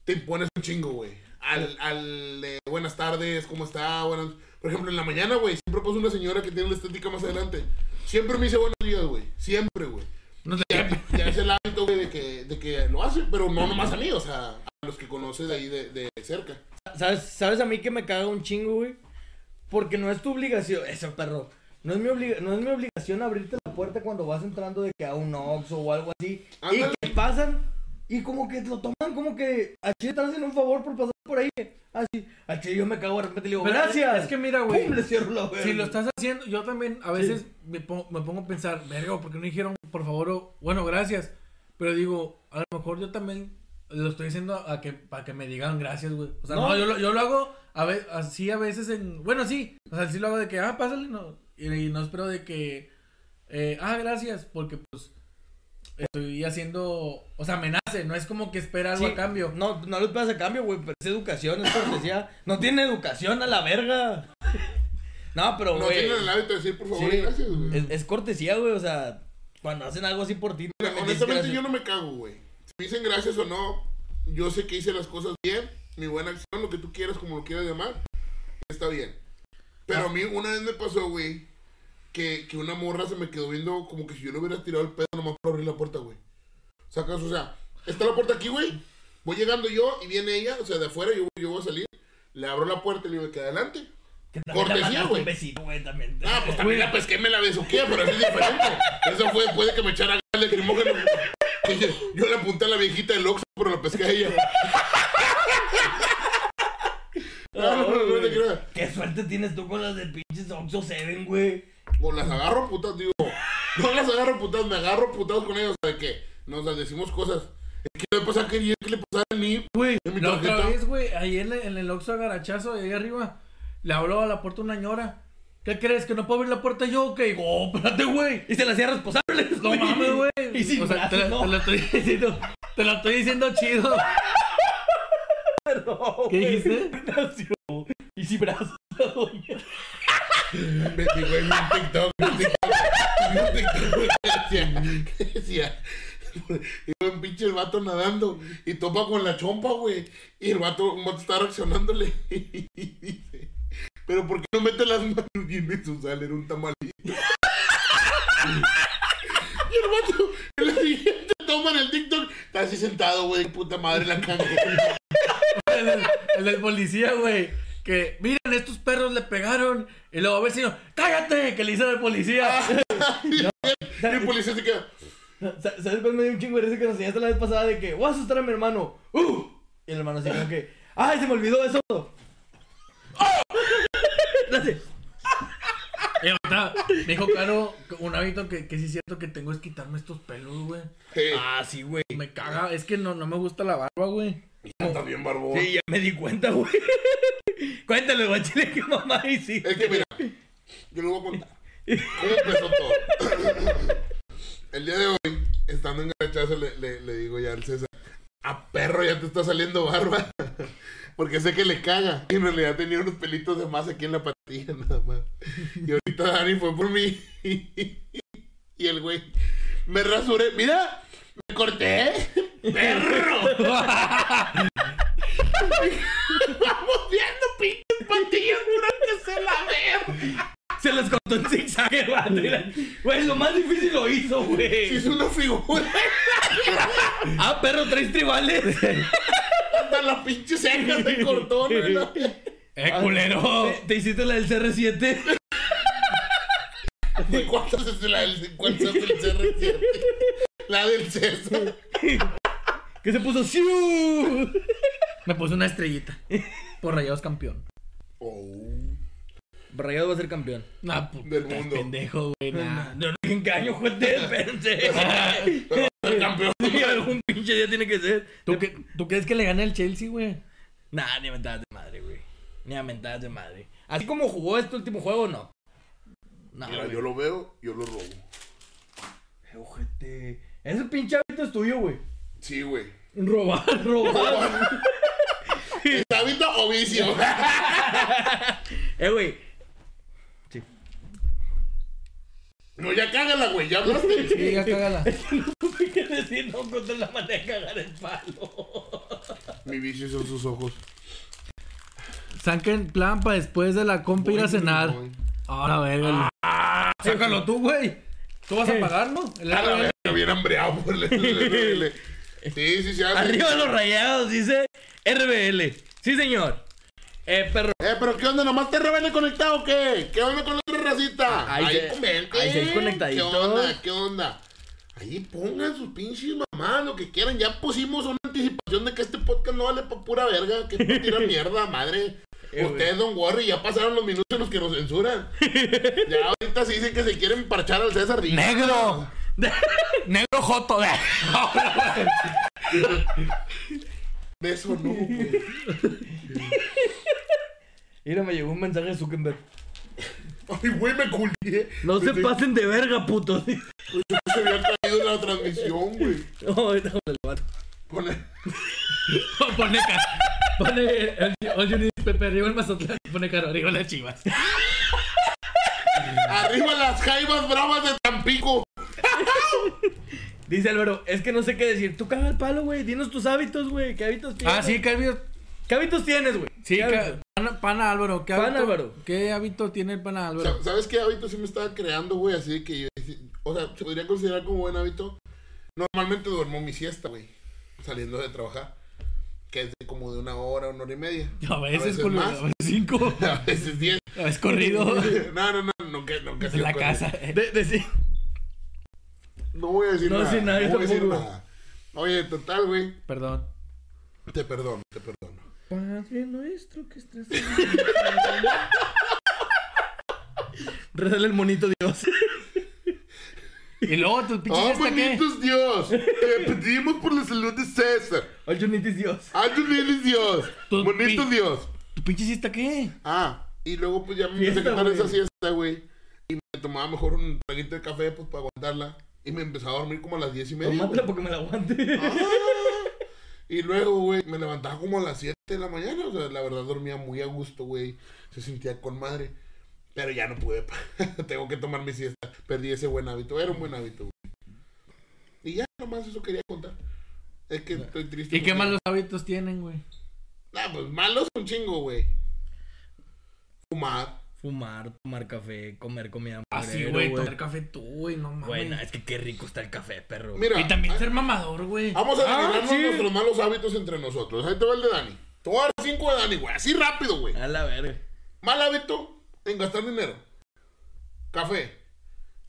Te impones un chingo, güey. Al, al de buenas tardes, ¿cómo está? Buenas... Por ejemplo, en la mañana, güey, siempre pasa una señora que tiene la estética más adelante. Siempre me dice buenos días, güey. Siempre, güey. No sé. ya, ya es el hábito, güey, de que, de que lo hace, pero no nomás a mí, o sea, a los que conoce de ahí de, de cerca. ¿Sabes, ¿Sabes a mí que me caga un chingo, güey? Porque no es tu obligación. Eso, perro. No es, mi obliga- no es mi obligación abrirte la puerta cuando vas entrando de que a un Oxxo o algo así. Ándale. Y que pasan y como que lo toman como que a Chile están haciendo un favor por pasar por ahí. Así, a Chile yo me cago de repente y le digo, Pero gracias. Es que mira, güey. Pum, le cierro la verga. Si lo estás haciendo, yo también a veces me, pongo, me pongo a pensar, verga, ¿por qué no dijeron por favor o bueno, gracias? Pero digo, a lo mejor yo también lo estoy diciendo a que para que me digan gracias, güey. O sea, no, No. yo, lo, yo lo hago a ve- así a veces en, bueno, sí, o sea, sí lo hago de que, ah, pásale, no, y, y no espero de que, eh, ah, gracias, porque pues estoy haciendo, o sea, me nace, no es como que espera algo Sí, a cambio. No, no le esperas a cambio, güey, pero es educación, es cortesía. No tiene educación a la verga. No, pero, No güey. tienen el hábito de decir por favor sí, gracias, güey. es, es cortesía, güey, o sea, cuando hacen algo así por ti. Mira, dices honestamente yo no me cago, güey. Si me dicen gracias o no, yo sé que hice las cosas bien, mi buena acción, lo que tú quieras, como lo quieras llamar, está bien. Pero Ah. a mí una vez me pasó, güey, que, que una morra se me quedó viendo como que si yo le hubiera tirado el pedo nomás para abrir la puerta, güey. Sacas, o sea, está la puerta aquí, güey. Voy llegando yo y viene ella, o sea, de afuera, yo, yo voy a salir. Le abro la puerta y le digo que adelante. Cortesía, güey. Ah, pues también la pesqué, me la besuqué, pero eso es diferente. [laughs] Eso fue después de que me echara gas lacrimógeno. Dije, [laughs] Yo le apunté a la viejita del Oxxo, pero la pesqué a ella. [laughs] suerte tienes tú con las de pinches Oxxo Seven, güey. O las agarro putas, digo. No las agarro putas, me agarro putas con ellos. O sea, que nos las decimos cosas. Es que le pasa a quería que le pasara a mí. Güey, En mi la otra vez, güey, ahí en, el- en el Oxxo Agarachazo, ahí arriba, le habló a la puerta una ñora. ¿Qué crees? ¿Que no puedo abrir la puerta yo? Que digo, oh, espérate, güey. Y se la cierras posables, No mames, güey. Y sin o sea, te, la- no. te lo estoy diciendo, te lo estoy diciendo chido. [laughs] No, ¿Qué dijiste? Nació. Y sin brazos, la doña. Me dijo en un TikTok. un TikTok, que decía. Iba un pinche el vato nadando y topa con la chompa, güey. Y el vato, está reaccionándole. [laughs] Y dice, pero ¿por qué no mete las manos? Y en su sal era un tamalito. [laughs] Y el vato, en la siguiente toma en el TikTok, está así sentado, güey, puta madre la caga. El, el del policía, güey. Que, miren, estos perros le pegaron. Y luego a ver si no, ¡cállate! Que le hizo el policía. [laughs] Y el policía se queda. Sa- ¿Sabes cuál me dio un chingo de que nos enseñaste la vez pasada de que voy a asustar a mi hermano? ¡Uh! Y el hermano así como que, ¡ay, se me olvidó eso! ¡Oh! [laughs] Y me dijo Caro, un hábito que, que sí es cierto que tengo es quitarme estos pelos, güey. Hey, Ah, sí, güey. Me caga, es que no, no me gusta la barba, güey. Está bien barbón. Sí, ya me di cuenta, güey. [laughs] Cuéntale, guachile, que mamá hiciste. Es que mira, yo le voy a contar. ¿Cómo empezó todo? El día de hoy, estando en Garachazo, le, le, le digo ya al César, a perro ya te está saliendo barba. [laughs] Porque sé que le caga. Y en realidad tenía unos pelitos de más aquí en la patilla [laughs] nada más. Y ahorita Dani fue por mí. Y el güey, me rasuré. Mira, me corté. ¡Perro! Vamos viendo pinches patillas durante se la verga. Se los contó en zigzag, güey. Güey, lo más difícil lo hizo, güey. Es una figura. Ah, perro, tres tribales. Hasta las pinches cejas de cortón. ¿no? ¡Eh, culero! ¿Te, te hiciste la del CR7? ¿Y cuántas es la del cuántas es el CR7? La del César. ¿Qué se puso? ¡Siu! Me puse una estrellita. Por rayados campeón. Oh, Rayado va a ser campeón. Nah, puta, Del mundo. Pendejo, güey. Nah. No, no, ¿en qué año fue este? Espérense. [laughs] el campeón. [laughs] Sí, algún pinche día tiene que ser. ¿Tú, qué- ¿Tú crees que le gane el Chelsea, güey? Nah, ni a mentadas de madre, güey. Ni a mentadas de madre. Así como jugó este último juego, no. No, Mira, güey. yo lo veo, yo lo robo. Eh, ojete. Ese pinche hábito es tuyo, güey. Sí, güey. Robar, [laughs] robar. ¿Es hábito o vicio? eh, güey. Sí. No, ya cágala, güey. Ya hablaste. Sí, ya cágala. No supe qué decir, no encontré la manera de cagar el palo. Mi vicio son sus ojos. Saquen plan para después de la compa ir a cenar. Ahora, verga. Sácalo tú, güey. Tú vas a pagar, ¿no? El A la RBL. verga, bien hambreado por el RBL. [laughs] Sí, sí, sí. Arriba los rayados, dice RBL. Sí, señor. Eh, perro. Eh, pero ¿qué onda? ¿Nomás te rebelde conectado o qué? ¿Qué onda con la otra racita? Ahí Ahí, se- ahí seis conectaditos. ¿Qué onda? ¿Qué onda? Ahí pongan sus pinches mamás, lo que quieran. Ya pusimos una anticipación de que este podcast no vale pa' pura verga. Que es pa' tirar [laughs] mierda, madre. Eh. Ustedes, don't worry, ya pasaron los minutos en los que nos censuran. [laughs] ya ahorita sí dicen que se quieren parchar al César. ¡Negro! ¡Negro joto! [laughs] De eso no, güey. Mira, me llegó un mensaje de Zuckerberg. Ay, güey, me culié. No se pasen de verga, putos. Se había caído en la transmisión, güey. [laughs] No, déjame Pone... [laughs] Pone cara. Pone el, all you need Pepe arriba el Mazatlán. Pone cara arriba las chivas. [laughs] Arriba las jaivas bravas de Tampico. Dice Álvaro, es que no sé qué decir. Tú caga el palo, güey. Dinos tus hábitos, güey. ¿Qué hábitos tienes? Ah, sí, ¿qué hábito? ¿Qué hábitos tienes, güey? Sí, ¿Qué que- hábitos? pana, pana Álvaro. ¿qué Pana hábito, Álvaro. ¿Qué hábito tiene el pana Álvaro? Sa- ¿Sabes qué hábito sí me estaba creando, güey? Así que yo, o sea, se podría considerar como buen hábito. Normalmente duermo mi siesta, güey, saliendo de trabajar, que es de como de una hora, una hora y media. [laughs] A veces, veces con más. a veces cinco. [laughs] A veces diez. [laughs] A veces corrido. No, no, no, nunca, nunca. en la con- casa. De, de sí. No voy a decir No nada. decir nada, no voy a decir nada. Oye, total, güey, Perdón. te perdono, te perdono. Padre nuestro que estás en Rezale el monito Dios. Y luego tu pinche ¡Ah, fiesta qué? bonitos Dios! Te [laughs] pedimos por la salud de César. Ay, Junitis Dios. ¡Ah, Dios ¡Bonito Dios! ¿Tu pinche fiesta qué? Ah, y luego pues ya me empecé a quitar esa siesta, güey. Y me tomaba mejor un traguito de café, pues, para aguantarla. Y me empezaba a dormir como a las diez y media. Tómatela porque me la aguante. Ah. Y luego, güey, me levantaba como a las 7 de la mañana. O sea, la verdad dormía muy a gusto, güey. Se sentía con madre. Pero ya no pude. [laughs] Tengo que tomar mi siesta. Perdí ese buen hábito. Era un buen hábito, güey. Y ya, nomás eso quería contar. Es que estoy triste. ¿Y qué malos hábitos tienen, güey? Ah, pues malos un chingo, güey. Fumar. Fumar, tomar café, comer comida Así, mugrero, güey, tomar café tú, güey, no mames. Bueno, es que qué rico está el café, perro. Mira, Y también ah, ser mamador, güey. vamos a Ah, sí. nuestros malos hábitos entre nosotros. Ahí te va el de Dani. Te voy a dar cinco de Dani, güey. Así rápido, güey. A la verga. Mal hábito en gastar dinero. Café.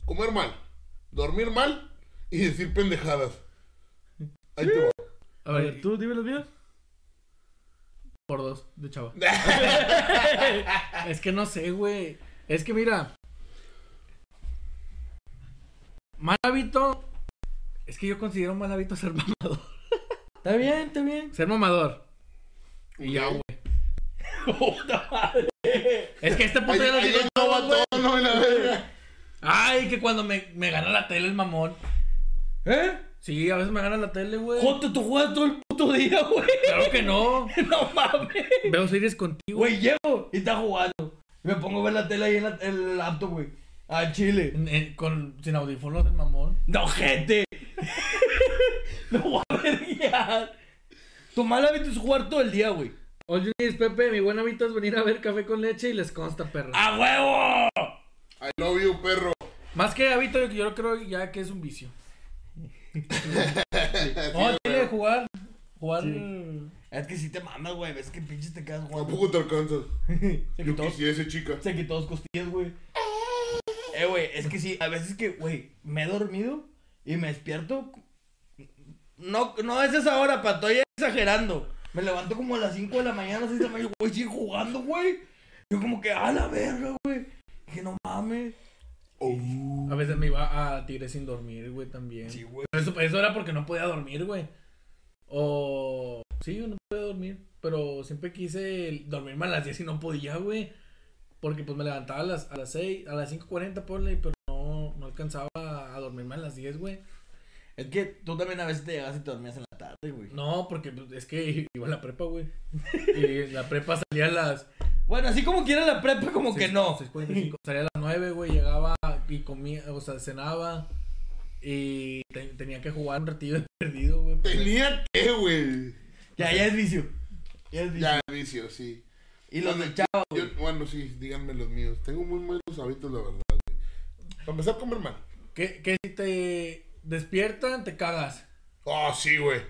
Comer mal. Dormir mal. Y decir pendejadas. Ahí te va. A A ver, ver, ¿tú dime los míos? por dos, de chava. [laughs] es que no sé, güey. Es que mira. Mal hábito. Es que yo considero mal hábito ser mamador. Está bien, está bien. Ser mamador. Y ya, Es que este puto ya lo digo todo, la verga. Ay, que cuando me, me gana la tele el mamón. ¿Eh? Sí, a veces me gana la tele, güey. Joto, tú juegas todo el puto día, güey. Claro que no. [laughs] No mames. Veo series contigo. Güey, llego y está jugando. Me pongo a ver la tele ahí en, la- en el laptop, güey. A Chile. En- en- con, sin audífonos el mamón. No, gente. [laughs] no voy a verguiar. Tu mal hábito es jugar todo el día, güey. Oye, Pepe, mi buen hábito es venir a ver café con leche y les consta, perro. ¡A huevo! I love you, perro. Más que hábito, yo- yo creo ya que es un vicio. [laughs] No, tiene jugar. Jugar. Es que si te mamas, güey. Ves que pinches te quedas jugando. Tampoco te alcanzas. [laughs] Se Yo quitó, quisiese, chica. se quitó dos costillas, güey. Eh, güey, es que sí, a veces que, güey, me he dormido y me despierto. No, no es esa hora, pa, estoy exagerando. Me levanto como a las 5 de la mañana, 6 de la mañana, güey, sigue jugando, güey. Yo como que, a la verga, güey. Que no mames. Oh. A veces me iba a Tigre sin dormir, güey, también. Sí, güey. Pero eso, eso era porque no podía dormir, güey. O. Sí, yo no podía dormir. Pero siempre quise dormirme a las 10 y no podía, güey. Porque pues me levantaba a las, a las 6, a las 5.40, ponle, pero no, no alcanzaba a dormirme a las 10, güey. Es que tú también a veces te llegas y te dormías en la tarde, güey. No, porque pues, es que iba a la prepa, güey. Y la prepa salía a las. Bueno, así como quiera la prepa, como que seis- no. 6:45. Salía a las 9, güey, llegaba y comía, o sea, cenaba. Y te- tenía que jugar un ratillo de perdido, güey. Tenía que, güey. Ya, ya es vicio. Ya es vicio. Ya, vicio, sí. Y los del chavo, Yo, güey. bueno, sí, díganme los míos. Tengo muy malos hábitos, la verdad, güey. Para empezar a comer mal. Que, que si te despiertan, te cagas. Oh, sí, güey.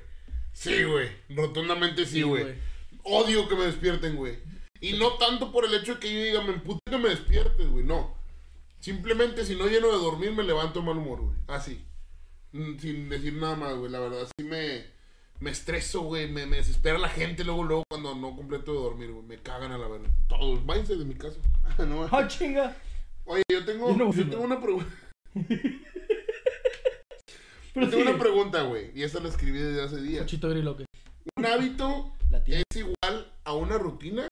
Sí, güey. Rotundamente sí, güey. Odio que me despierten, güey. Y no tanto por el hecho de que yo diga, me emputa que me despiertes, güey. No. Simplemente si no lleno de dormir, me levanto de mal humor, güey. Así. Mm, Sin decir nada más, güey. La verdad, sí me, me estreso, güey. Me, me desespera la gente luego, luego, cuando no completo de dormir, güey. Me cagan a la verdad. Todos. Váyanse de mi casa. [laughs] no, ¡Ah, chinga! Oye, yo tengo, Yo no tengo una pregunta. [laughs] Pero tengo sí. una pregunta, güey. Y esta la escribí desde hace días. Cochito griloque. ¿Un hábito es igual a una rutina?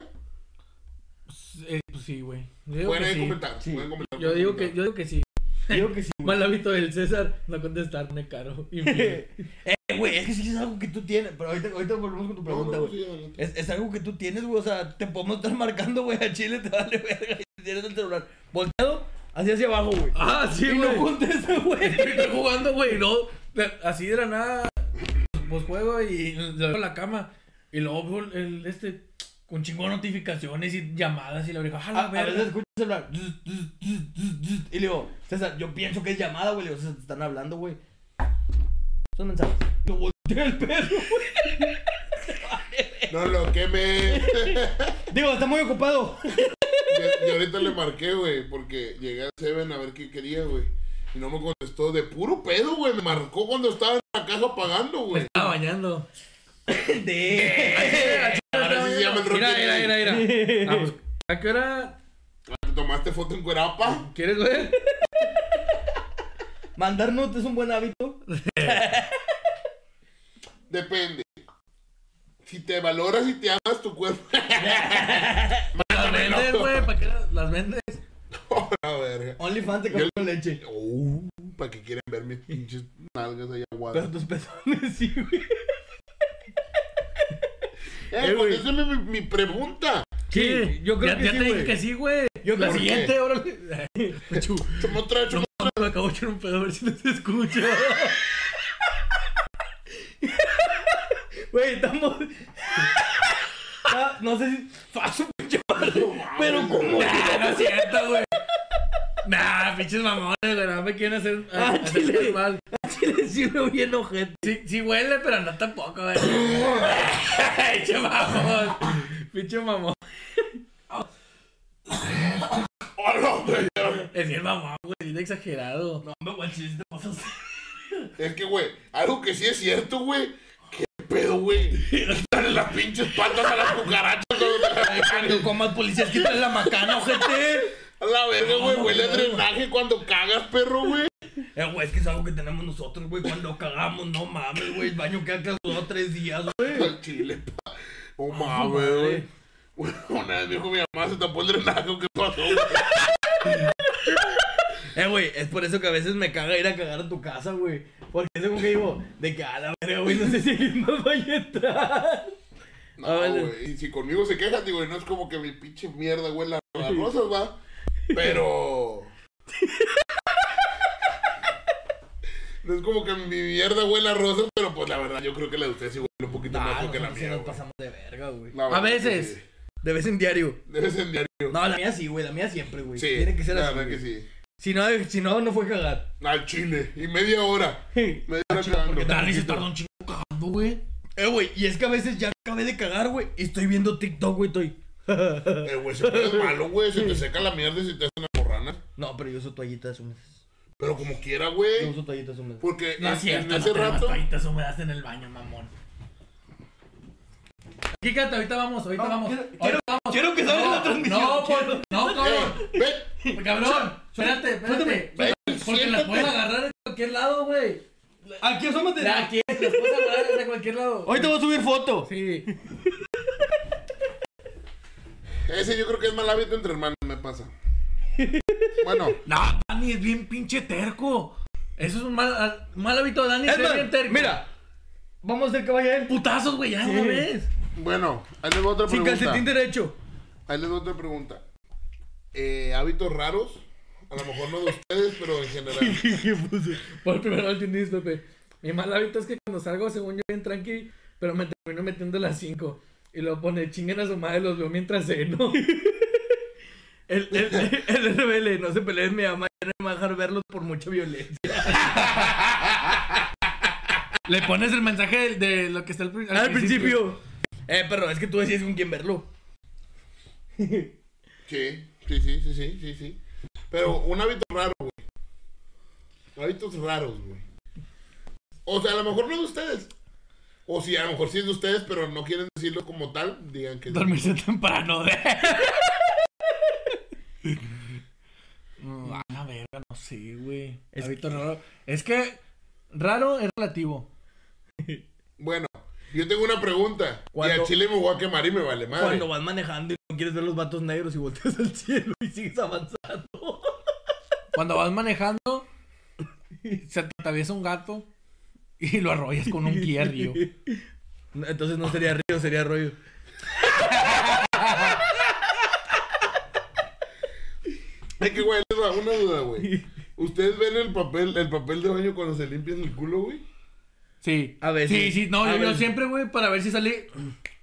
Pues, eh, pues sí, güey. Pueden sí. comentar. Sí. pueden comentar, Yo digo que, yo digo que sí. Digo que sí. Mal hábito del César, no contestar, me caro. [laughs] eh, güey, es que sí es algo que tú tienes. Pero ahorita, ahorita volvemos con tu pregunta, no, güey. sí, adelante. Es, es algo que tú tienes, güey. O sea, te podemos estar [laughs] marcando, güey, a Chile, te vale verga. Y tienes el celular volteado, así hacia abajo, güey. ah, sí, y güey. no contesta, [laughs] güey. Estoy jugando, güey, y luego, de- así de la nada, pues juego y lo veo en la cama. Y luego veo el, el- este, con chingo de notificaciones y llamadas y la oreja, A, jala, a veces escucho el celular. Y le digo, César, yo pienso que es llamada, güey. Le digo, César, te están hablando, güey. Son mensajes. Lo volteo el perro, güey. No lo queme. [laughs] Digo, está muy ocupado. [laughs] y, y ahorita le marqué, güey, porque llegué a Seven a ver qué quería, güey. Y no me contestó de puro pedo, güey. Me marcó cuando estaba en la casa pagando, Me güey. estaba bañando. [laughs] De. Ahora sí se llama el Mira, mira, mira, mira. [laughs] Ah, ¿A qué hora ¿Te tomaste foto en Cuerapa? quieres ver? [laughs] Mandar nudes es un buen hábito. Depende. Si te valoras y te amas tu cuerpo. Las vendes, güey. ¿Para qué las- vendes? [laughs] A ver. OnlyFans te compro leche. Uh, ¿Para qué quieren ver mis pinches nalgas ahí Pero aguadas? tus pezones, sí, güey. Eh, güey. contéstame mi, mi pregunta. Sí, yo creo ya, que ya sí, te dije que sí, güey. Yo La siguiente, órale. Chu, Chuma otra, chuma no, me acabo de echar un pedo a ver si no se escucha. [laughs] Güey, estamos. Ah, no sé si. Faso, pinche madre. Pero como. Nah, no es cierto, güey. Nah, pinches mamones, güey. No me quieren hacer, Ah, hacer chile. mal. Chile sí me voy enojete. Sí, sí huele, pero no tampoco, güey. [laughs] Pinche mamón. Pinche mamón. Hola, güey. Es bien mamón, güey. Bien exagerado. No, me voy a chile, te pasas. Es que, güey, algo que sí es cierto, güey. ¿Qué pedo, güey? Dale las pinches patas a las cucarachas. Cuando comas policías, quítale la macana, ojete. A la verga, güey. No, Huele a no, drenaje cuando cagas, perro, güey. Eh, güey, es que es algo que tenemos nosotros, güey. Cuando cagamos, no mames, güey. El baño queda clausurado tres días, güey. Chile, pa. Oh, su mames, güey. Güey, Una vez me dijo mi mamá, se tapó el drenaje. ¿Qué pasó, güey? [laughs] Eh, güey, es por eso que a veces me caga ir a cagar a tu casa, güey. Porque es como que digo, de que a la verga, güey, no sé si alguien más vaya a entrar. [laughs] No, Ah, güey. Y si conmigo se quejan, digo, no es como que mi pinche mierda huele a a rosas, va. Pero. [laughs] No es como que mi mierda huele a rosas, pero pues la verdad yo creo que la de ustedes sí huele un poquito Nah, más que la mía. nos güey. pasamos de verga, güey. La A verdad veces. sí. De vez en diario. Debe ser diario. No, la mía sí, güey. La mía siempre, güey. sí, Tiene que ser la así. verdad güey. que sí. Si no, si no, no fue cagar. Al chile. Y media hora. Media hora cagando. porque Dani se tardó un chingo cagando, güey. Eh, güey, y es que a veces ya acabé de cagar, güey. Y estoy viendo TikTok, güey, estoy. Eh, güey, se es malo, güey. Se te seca la mierda y se te hacen morranas. No, pero yo uso toallitas húmedas. Pero como quiera, Yo güey. uso toallitas húmedas. Porque No es cierto, en no ese tenemos rato. toallitas húmedas en el baño, mamón. Aquí quédate, ahorita vamos, ahorita No, vamos. quiero- ahorita quiero- vamos. quiero que salga No, la transmisión, No, por- no, Eh, cabrón. Cabrón, espérate, espérate. Ven, Porque las puedes agarrar en cualquier lado, güey. Aquí, asómate. Aquí, las puedes agarrar de cualquier lado. Hoy te voy a subir foto. Sí. [laughs] Ese yo creo que es mal hábito entre hermanos, me pasa. Bueno, No, Dani es bien pinche terco. Eso es un mal, mal hábito de Dani, Es bien terco. mira. Vamos a hacer que vaya él. Putazos, güey, ya, una vez. bueno, ahí les va otra Sin pregunta. calcetín derecho. Ahí les va otra pregunta. Eh, hábitos raros. A lo mejor no de ustedes, pero en general. [laughs] Por primera vez entendís, Pepe. Mi mal hábito es que cuando salgo, según yo, bien tranqui, pero me termino metiendo a las 5. Y lo pone, chinguen a su madre, los veo mientras ceno. [laughs] El, el, el RBL, no se peleen, mi mamá ya no me va a dejar verlos por mucha violencia. [laughs] Le pones el mensaje de, de lo que está al, pri- Al principio. Eh, pero es que tú decías con quién verlo. Sí, sí, sí, sí, sí, sí, sí. Pero un hábito raro, güey. Hábitos raros, güey. O sea, a lo mejor no de ustedes. O si a lo mejor sí es de ustedes, pero no quieren decirlo como tal, digan que Dormirse temprano. [laughs] Mm, A la verga, no sé, güey. Es Hábito raro. Es que raro es relativo. Bueno, yo tengo una pregunta. Y Cuando- a Chile me voy a quemar y me vale madre. Cuando vas manejando y no quieres ver los vatos negros y volteas al cielo y sigues avanzando. Cuando vas manejando, se te atraviesa un gato y lo arrollas con un. No, Entonces no sería río, sería arroyo. Es que, güey, les va una duda, güey. ¿Ustedes ven el papel, el papel de baño cuando se limpian el culo, güey? Sí. A veces. Sí, sí, no, A yo, yo veces. siempre, güey, para ver si sale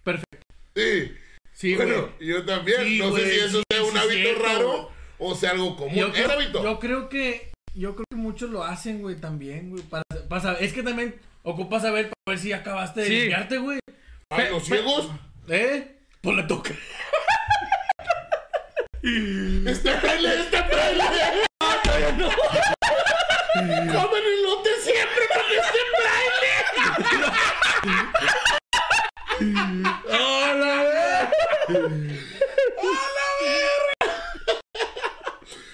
perfecto. Sí. Sí, güey. bueno, yo también. Sí, no sé güey, si eso sí, sea un sí, hábito cierto, raro o sea algo común. Yo ¿Es creo, hábito? yo creo que yo creo que muchos lo hacen, güey, también, güey, para, para saber- es que también ocupas saber para ver si acabaste de Sí. limpiarte, güey. Ay, los ciegos. ¿Eh? Pues le toca. [laughs] ¡Este pele, este pele! [laughs] ¡Comen elote siempre porque este ¡Hola, verga!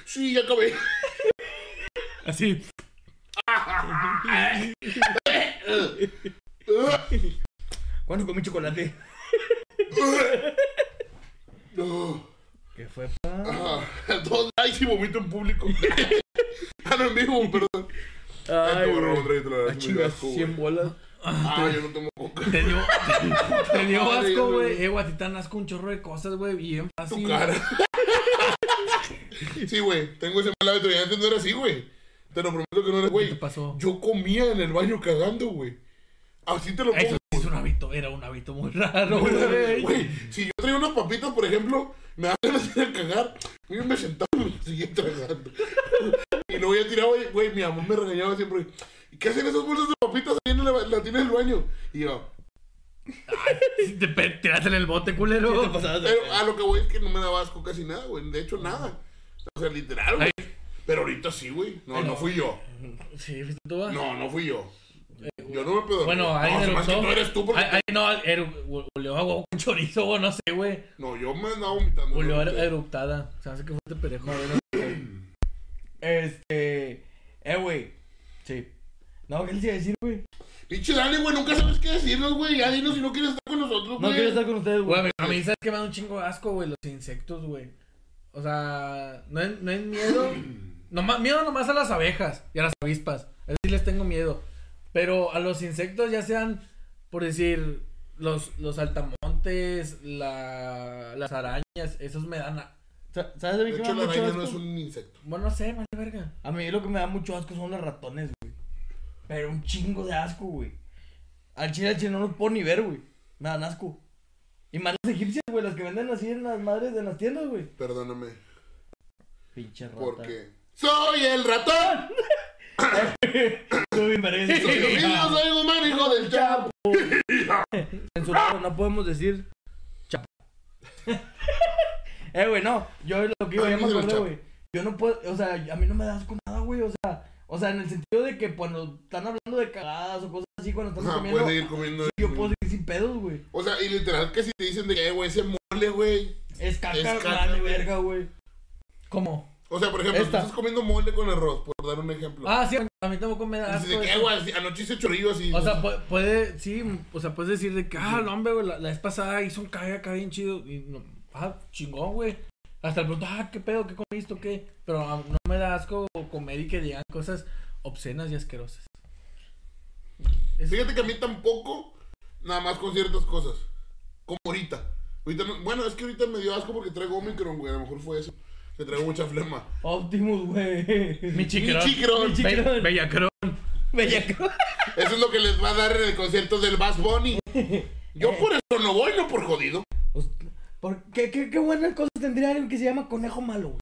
Sí, ya comí. Así. ¿Cuándo comí chocolate? ¿Qué fue, pa? Ay, si vomito en público. ah, no, en vivo, perdón. Ay, Ay cabrón, tráigate la 100 bolas. Ah, yo no tomo coca. Te dio, te, dio Madre, asco, güey. Eh, güey, a ti te dan asco un chorro de cosas, güey. Bien Tu fácil. cara. [laughs] sí, güey, tengo ese mal hábito y antes no era así, güey. Te lo prometo que no era, ¿Qué güey. te pasó? Yo comía en el baño cagando, güey. Así te lo pongo. Eso es un hábito, era un hábito muy raro, Güey, güey. si yo traía unas papitas, por ejemplo, me ir a cagar. Yo me sentaba y me seguía tragando. [laughs] y luego ya tiraba, güey, mi mamá me regañaba siempre. ¿Y qué hacen esas bolsas de papitas ahí en la, la tina del baño? Y yo, Te pe- tiraste en el bote, culero. ¿Qué te pero a lo que voy es que no me daba asco casi nada, güey. De hecho, nada. O sea, literal, güey. Pero ahorita sí, güey. No, no fui yo. Sí, ¿fuiste tú? No, no fui yo. Yo no me pedo. Bueno, no, se me hace que tú eres tú porque... Ay, ay, no, eru- olió a huevo con chorizo, güey, no sé, güey. No, yo me andaba vomitando. Olió ¿no? a eructada. Se me hace que fuiste pendejo. [clears throat] Este. Eh, güey. Sí. No, ¿qué les iba a decir, güey? Pinche Dani, güey, nunca sabes qué decirnos, güey. Ya dinos si no quieres estar con nosotros, No güey. quiero estar con ustedes, Güey, a güey. mí, a mí, ¿sabes qué me da un chingo de asco, güey? Los insectos, güey. O sea, no es, no es miedo. [clears throat] Nomás, miedo nomás a las abejas y a las avispas. A eso sí les tengo miedo. Pero a los insectos, ya sean, por decir, los, los altamontes, la, las arañas, esos me dan. a- Sa- ¿Sabes a mí De qué hecho, me la da mucho araña no es un insecto. Bueno, no sé, vale verga. A mí lo que me da mucho asco son los ratones, güey. Pero un chingo de asco, güey. Al chile, al chile no los puedo ni ver, güey. Me dan asco. Y más las egipcias, güey, las que venden así en las madres de las tiendas, güey. Perdóname. Pinche rata. Porque soy el ratón. [laughs] Soy mismo, [laughs] soy un hijo del chapo. Censurado, [laughs] no podemos decir chapo. eh, güey, no. Yo lo que iba, acordé, chapo. güey. Yo no puedo, o sea, a mí no me da asco nada, güey. O sea, o sea, en el sentido de que cuando están hablando de cagadas o cosas así, cuando estamos Ajá, comiendo, puedes seguir comiendo. yo puedo seguir sin pedos, güey. O sea, y literal que si te dicen de que, eh, güey, ese mole, güey. Es caca, Es caca, verga, güey. ¿Cómo? O sea, por ejemplo, Esta. tú estás comiendo mole con arroz, por dar un ejemplo. Ah, sí, a mí tampoco me da de que, eh, güey, anoche hice chorrillo así. O sea, pu- puede, sí, o sea, puedes decir de que, ah, no, hombre, güey, la, la vez pasada hizo un cague acá bien chido. Y no, ah, chingón, güey. Hasta el punto, ah, qué pedo, qué comiste, o qué. Pero ah, no me da asco comer y que digan cosas obscenas y asquerosas. Es- Fíjate que a mí tampoco, nada más con ciertas cosas. Como ahorita. ahorita no- bueno, es que ahorita me dio asco porque traigo Omicron, güey. A lo mejor fue eso. Que traigo mucha flema. Optimus, güey. Mi chiquerón. Mi chiquerón. Mi chiquerón. Bellacrón. Eso es lo que les va a dar en el concierto del Bass Bunny. Yo por [laughs] eso no voy, no por jodido. Pues, ¿por qué, qué, qué buenas cosas tendría alguien que se llama Conejo Malo, güey?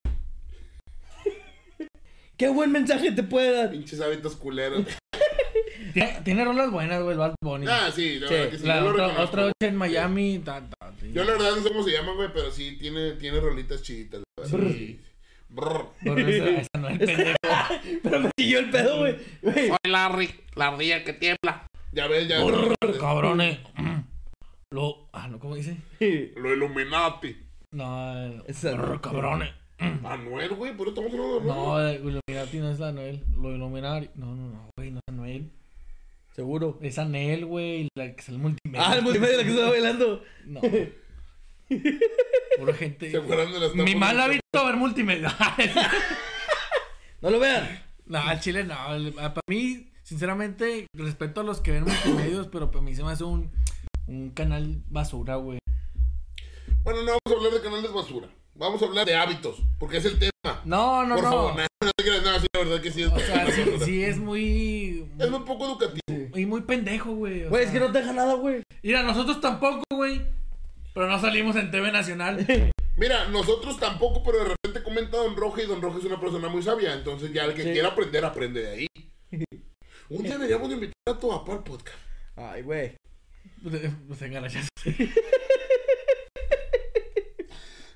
qué buen mensaje te puede dar. Pinches hábitos culeros. [laughs] Tiene, tiene rolas buenas, güey, el Bad Bunny. Ah, sí, la Sí, verdad que sí. la yo lo otra, noche en Miami. ta, ta, sí. Yo la verdad no sé cómo se llama, güey, pero sí tiene, tiene rolitas chiditas. Sí. Brr. Bueno, esa, esa [laughs] no es pendejo. [laughs] Pero me siguió el pedo, güey. Soy Larry, la ardilla que tiembla. Ya ves, ya. Cabrones. Lo. Ah, no, ¿cómo dice? [laughs] Lo Illuminati. No, no. brr, cabrones. [clears throat] Manuel, güey, por eso estamos hablando de No, el Illuminati no es Anuel. Lo Illuminati. No, no, no, güey, no es Anuel. seguro. Es Anel, güey, la que es el multimedia. Ah, el multimedia que estaba bailando. No. [laughs] Pura gente. ¿Se acuerdan de las Mi mal de- hábito ver multimedia. [laughs] No lo vean. no, al chile no. el- Para mí, sinceramente, respeto a los que ven multimedios, pero para mí se me hace un, un canal basura, güey. Bueno, no vamos a hablar de canales basura. Vamos a hablar de hábitos, porque es el tema. No, no, por no. favor, nada, no te creas nada, sí, la verdad que sí es. O sea, sí, sí es muy. Es muy poco educativo. Y muy pendejo, güey. Güey, es que no te deja nada, güey. Mira, nosotros tampoco, güey. Pero no salimos en TV Nacional. [laughs] Mira, nosotros tampoco, pero de repente comenta Don Roja y Don Roja es una persona muy sabia. Entonces ya el que Sí. quiera aprender, aprende de ahí. Un día deberíamos de invitar a tu papá al podcast. Ay, güey. Pues. [laughs]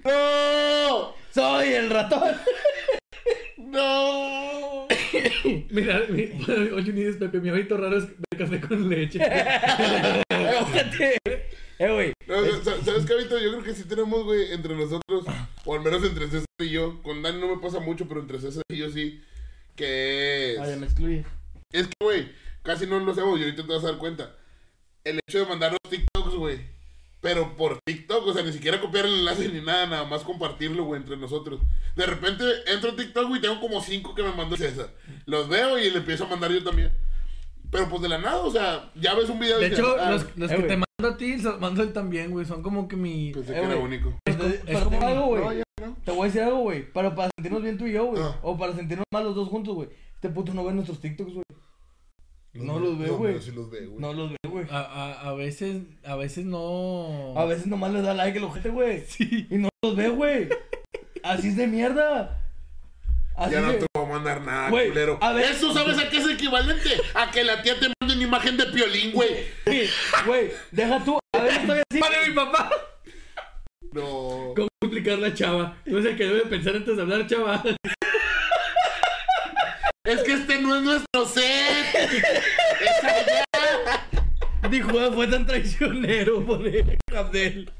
¡No! Soy el ratón. [laughs] ¡No! [coughs] Mira, mi, oye, ni Pepe, mi ojito raro es de café con leche. [laughs] Eh, güey. No, ¿Sabes qué, Vito? Yo creo que sí tenemos, güey, entre nosotros, o al menos entre César y yo. Con Dani no me pasa mucho, pero entre César y yo sí. Que es. Ya me excluye. Es que, güey, casi no lo hacemos y ahorita te vas a dar cuenta. El hecho de mandar los TikToks, güey. Pero por TikTok, o sea, ni siquiera copiar el enlace ni nada, nada más compartirlo, güey, entre nosotros. De repente entro a TikTok, güey, y tengo como cinco que me mandó César. Los veo y le empiezo a mandar yo también. Pero pues de la nada, o sea, ya ves un video De hecho, ah, los, los eh, que te mando a ti, los mando él también, güey. Son como que mi. pensé Eh, que era único. Es Pero- como- es como- algo, güey. No, ya no. Te voy a decir algo, güey. Para, para sentirnos bien tú y yo, güey. Ah. O para sentirnos mal los dos juntos, güey. Este puto no ve nuestros TikToks, güey. No los veo, güey. No, sí los veo, güey. No los ve, güey. A, a, a veces, a veces no. A veces nomás le da like el ojete, güey. Sí. Y no los ve, güey. Así es de mierda. Así Ya no de- te voy a mandar nada, Güey, culero. a ver- Eso, ¿sabes a qué es equivalente? A que la tía te mande una imagen de piolín, güey. Güey, deja tú. A ver, estoy así. ¡Para mi papá! No. ¿Cómo explicar la chava? No sé qué debe pensar antes de hablar, chava. Es que este no es nuestro set. Es allá. Dijo, "Ah, fue tan traicionero por el Abdel.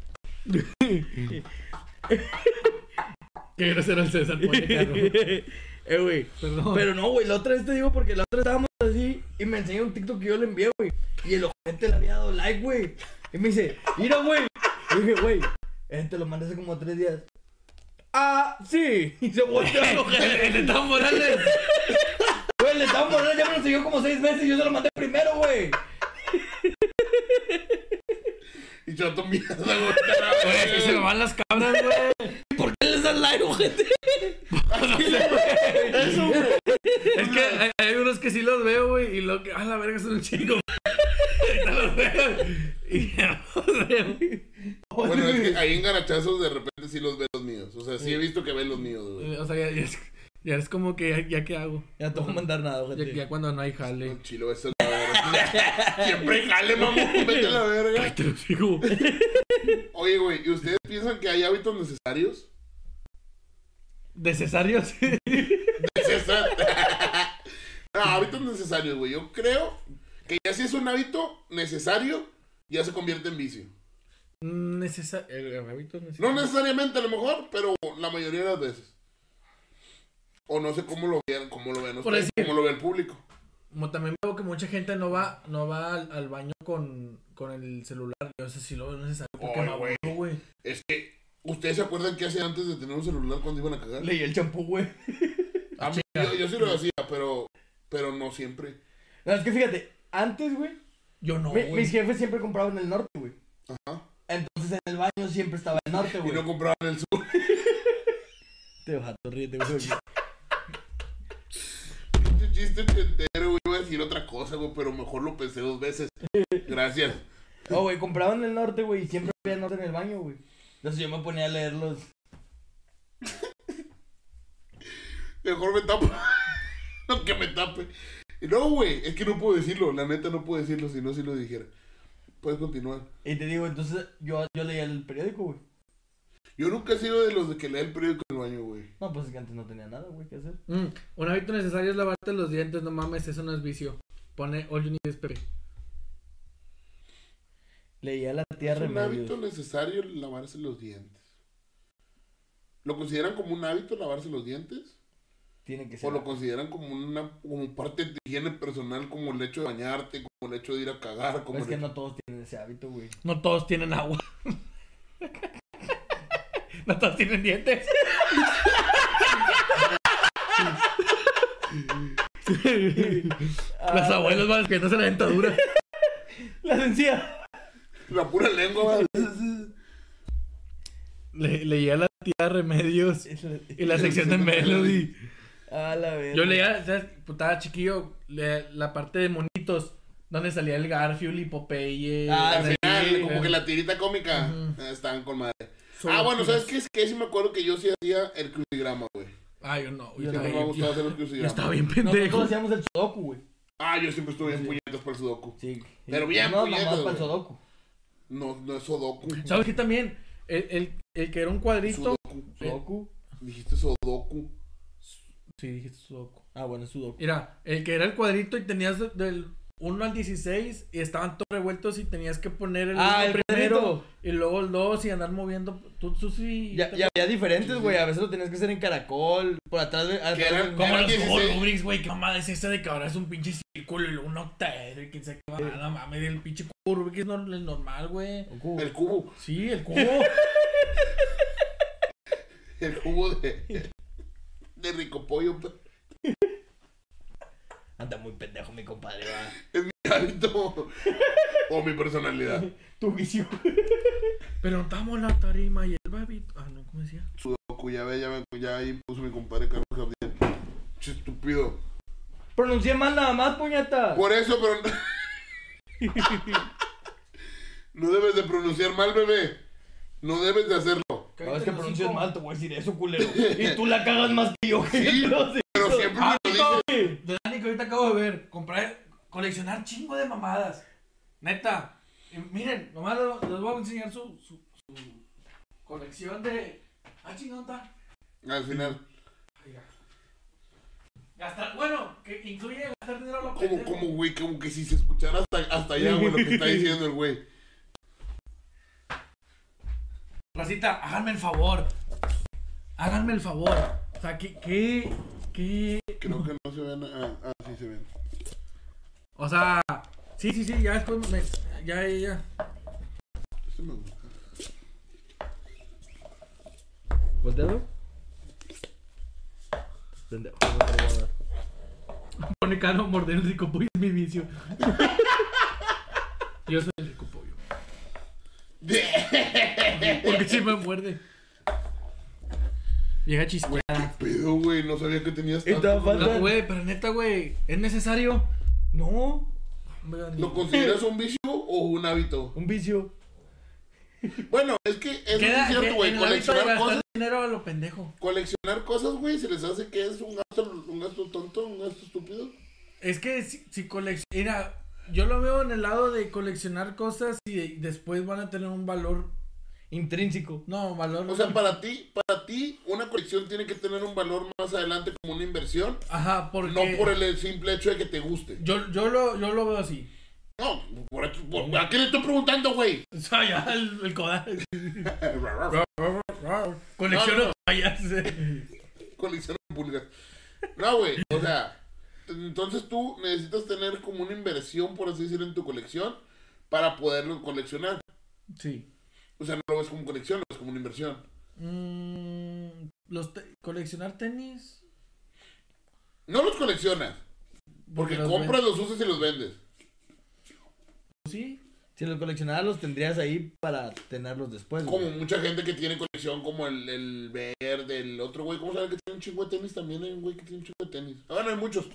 Qué grosero el César, pone [laughs] carro. eh, güey. Perdón. Pero no, güey, la otra vez te digo porque la otra estábamos así y me enseñó un TikTok que yo le envié, güey. Y el ojete le había dado like, güey. Y me dice, mira, güey. Y dije, güey, este lo mandé hace como tres días. Ah, sí. Y se volteó el [laughs] ojete. el de Morales. Güey, le estaba mordiendo, ya me lo siguió como seis meses y yo se lo mandé primero, güey. Y yo mierda, güey. Güey, se me van las cabras, güey. ¿Por qué les dan like, ojete? Eso, güey. Es que hay, hay unos que sí los veo, güey, y lo que. ¡Ah, la verga, son un chingo! Los veo. Y ya los veo. Bueno, es que ahí en garachazos de repente sí los ve los míos. O sea, sí he visto que ven los míos, güey. O sea, ya, ya, es, ya es como que, ya, ya qué hago. Ya te voy a mandar nada, Ya, ojete. ya cuando no hay jale. Chilo, eso es la verga. [laughs] Siempre jale, mamón. Vete a la verga. Te lo digo. [laughs] Oye, güey, ¿y ustedes piensan que hay hábitos necesarios? ¿Necesarios? [laughs] César. no, hábitos necesarios, güey. Yo creo que ya si es un hábito necesario, ya se convierte en vicio. Necesar el hábito No necesario. necesariamente a lo mejor, pero la mayoría de las veces. O no sé cómo lo vean, cómo lo vean Por ustedes, decir- cómo lo ve el público. Como también veo que mucha gente no va, no va al, al baño con, con el celular. Yo eso sí lo veo necesario porque me güey. aburro, güey. Es que, ¿ustedes se acuerdan qué hacían antes de tener un celular cuando iban a cagar? Leí el champú, güey. A mí- yo, yo sí lo hacía, pero, pero no siempre. No, es que fíjate, antes, güey, Yo no, mi- mis jefes siempre compraban en el norte, güey. Ajá. Entonces en el baño siempre estaba el [laughs] norte, Y güey. no compraban el sur. [laughs] Te vas a ríete, güey. [laughs] Este chiste entero, güey. Iba a decir otra cosa, güey, pero mejor lo pensé dos veces. Gracias. No, güey, compraban en el norte, güey, y siempre había norte en el baño, güey. Entonces yo me ponía a leerlos. Mejor me tapo. [laughs] no que me tape. No, güey, es que no puedo decirlo. La neta no puedo decirlo, si no, si lo dijera. Puedes continuar. Y te digo, entonces yo, yo leía el periódico, güey. Yo nunca he sido de los de que lee el periódico en el baño, güey. No, pues es que antes no tenía nada, güey, que hacer. Mm, un hábito necesario es lavarte los dientes, no mames, eso no es vicio. Pone all you need is Pepe. Leía la tía Es un hábito necesario lavarse los dientes. ¿Lo consideran como un hábito lavarse los dientes? Tiene que ser. ¿O lo consideran como una como parte de tu higiene personal, como el hecho de bañarte, como el hecho de ir a cagar? Como Es el que hecho- no todos tienen ese hábito, güey. No todos tienen agua. [laughs] no todos tienen dientes. Los [laughs] abuelos van despidiéndose la dentadura. La encías. La pura lengua, güey. Le, leía la tía Remedios y la sección de Melody. A la vez. Yo leía, ¿sabes? Pues, estaba chiquillo, le- la parte de monitos, donde salía el Garfield y Popeye. Ah, Al sí, final, como que la tirita cómica eh, estaban con madre. Solo ah, bueno, ¿sabes qué? Es que sí me acuerdo que yo sí hacía el crucigrama, güey. Ah, yo no, Yo Siempre me ha bien- gustado hacer el yo crucigrama. estaba bien Nosotros pendejo. hacíamos el sudoku, güey. Ah, yo siempre estuve en puñetas por el sudoku. Sí. Pero bien, No, puñetas, para el sudoku. No, no es sudoku. ¿Sabes qué también? El, el, el que era un cuadrito. Sudoku. Sudoku. Dijiste sudoku. Sí, dijiste sudoku. Ah, bueno, es sudoku. Mira, el que era el cuadrito y tenías de- del 1 al 16 y estaban todos revueltos y tenías que poner el Ah, el primero cuadrito. y luego el 2 y andar moviendo. Tú, tú sí. Ya, ya había diferentes, güey. A veces lo tenías que hacer en caracol, por atrás de. atrás Como los 16. Rubrics, güey. ¿Qué mamada es esa de que ahora es un pinche círculo y luego un octaedro y quién sabe qué va? No mames, el pinche cubo Rubik es no- el normal, güey. El cubo. Sí, el cubo. [laughs] El cubo de. [laughs] De rico pollo. Anda muy pendejo, mi compadre, va. [laughs] Es mi hábito. O mi personalidad. Tu vicio. [laughs] Pero estamos en la tarima y el babito. Ah, no, ¿cómo decía? Sudoku, ya ve, ya ve, ya ahí puso mi compadre Carlos Gabriel. Che, estúpido. Pronuncié mal nada más, puñeta. Por eso, pero. No [laughs] debes de pronunciar mal, bebé. No debes de hacerlo. Cada vez que pronuncies mal, te voy a decir eso, culero. Y tú la cagas más que yo, Sí, sé. Pero siempre me lo dices. De Dani, que ahorita acabo de ver. Comprar, coleccionar chingo de mamadas. Neta. Y miren, nomás les voy a enseñar su, su, su colección de. Ah, chingón, está. Al final. Ay, ya. Gastar, bueno, que incluye gastar dinero a lo Como, como, güey, como que si se escuchara hasta, hasta allá, güey, lo que está [laughs] diciendo el güey. Racita, háganme el favor. Háganme el favor. O sea, ¿qué, qué, qué? Creo que no se ven. Ah, ah, sí se ven. O sea, sí, sí, sí, ya después me, ya, ya, ya. Este me gusta. ¿Volteado? Pendejo, no te lo voy a dar. Pone caro morder el rico pollo es mi vicio. Yo soy el rico pollo. [laughs] Porque si me muerde. Vieja chisqueada. Pedo, güey, no sabía que tenías tanto. falta- No, güey, pero neta, güey, ¿es necesario? No, ¿Lo consideras un vicio o un hábito? un vicio. Bueno, es que eso Queda es cierto, güey. Coleccionar cosas, dinero a lo pendejo. coleccionar cosas, güey, se les hace que es un gasto, un gasto tonto, un gasto estúpido. Es que si, si colecciona. Yo lo veo en el lado de coleccionar cosas y después van a tener un valor. Intrínseco. No, valor. O sea, para ti, para ti, una colección tiene que tener un valor más adelante como una inversión, Ajá, porque. no por el simple hecho de que te guste. Yo, yo, lo, yo lo veo así. No, por, aquí- por- ¿a qué le estoy preguntando, güey? [laughs] O sea, ya el, el coda- [laughs] Colecciono No, no. toallas. Colecciono pulgas. No, güey, o sea, entonces tú necesitas tener como una inversión, por así decirlo, en tu colección para poderlo coleccionar. Sí. O sea, no lo ves como colección, lo ves como una inversión. Mm, los te- coleccionar tenis. No los coleccionas, porque los compras, los usas y los vendes. ven- Sí. Si los coleccionaras los tendrías ahí para tenerlos después. güey. Como mucha gente que tiene colección, como el, el verde, el otro güey, ¿cómo sabe que tiene un chingo de tenis? También hay un güey que tiene un chingo de tenis. Ah, bueno, hay muchos.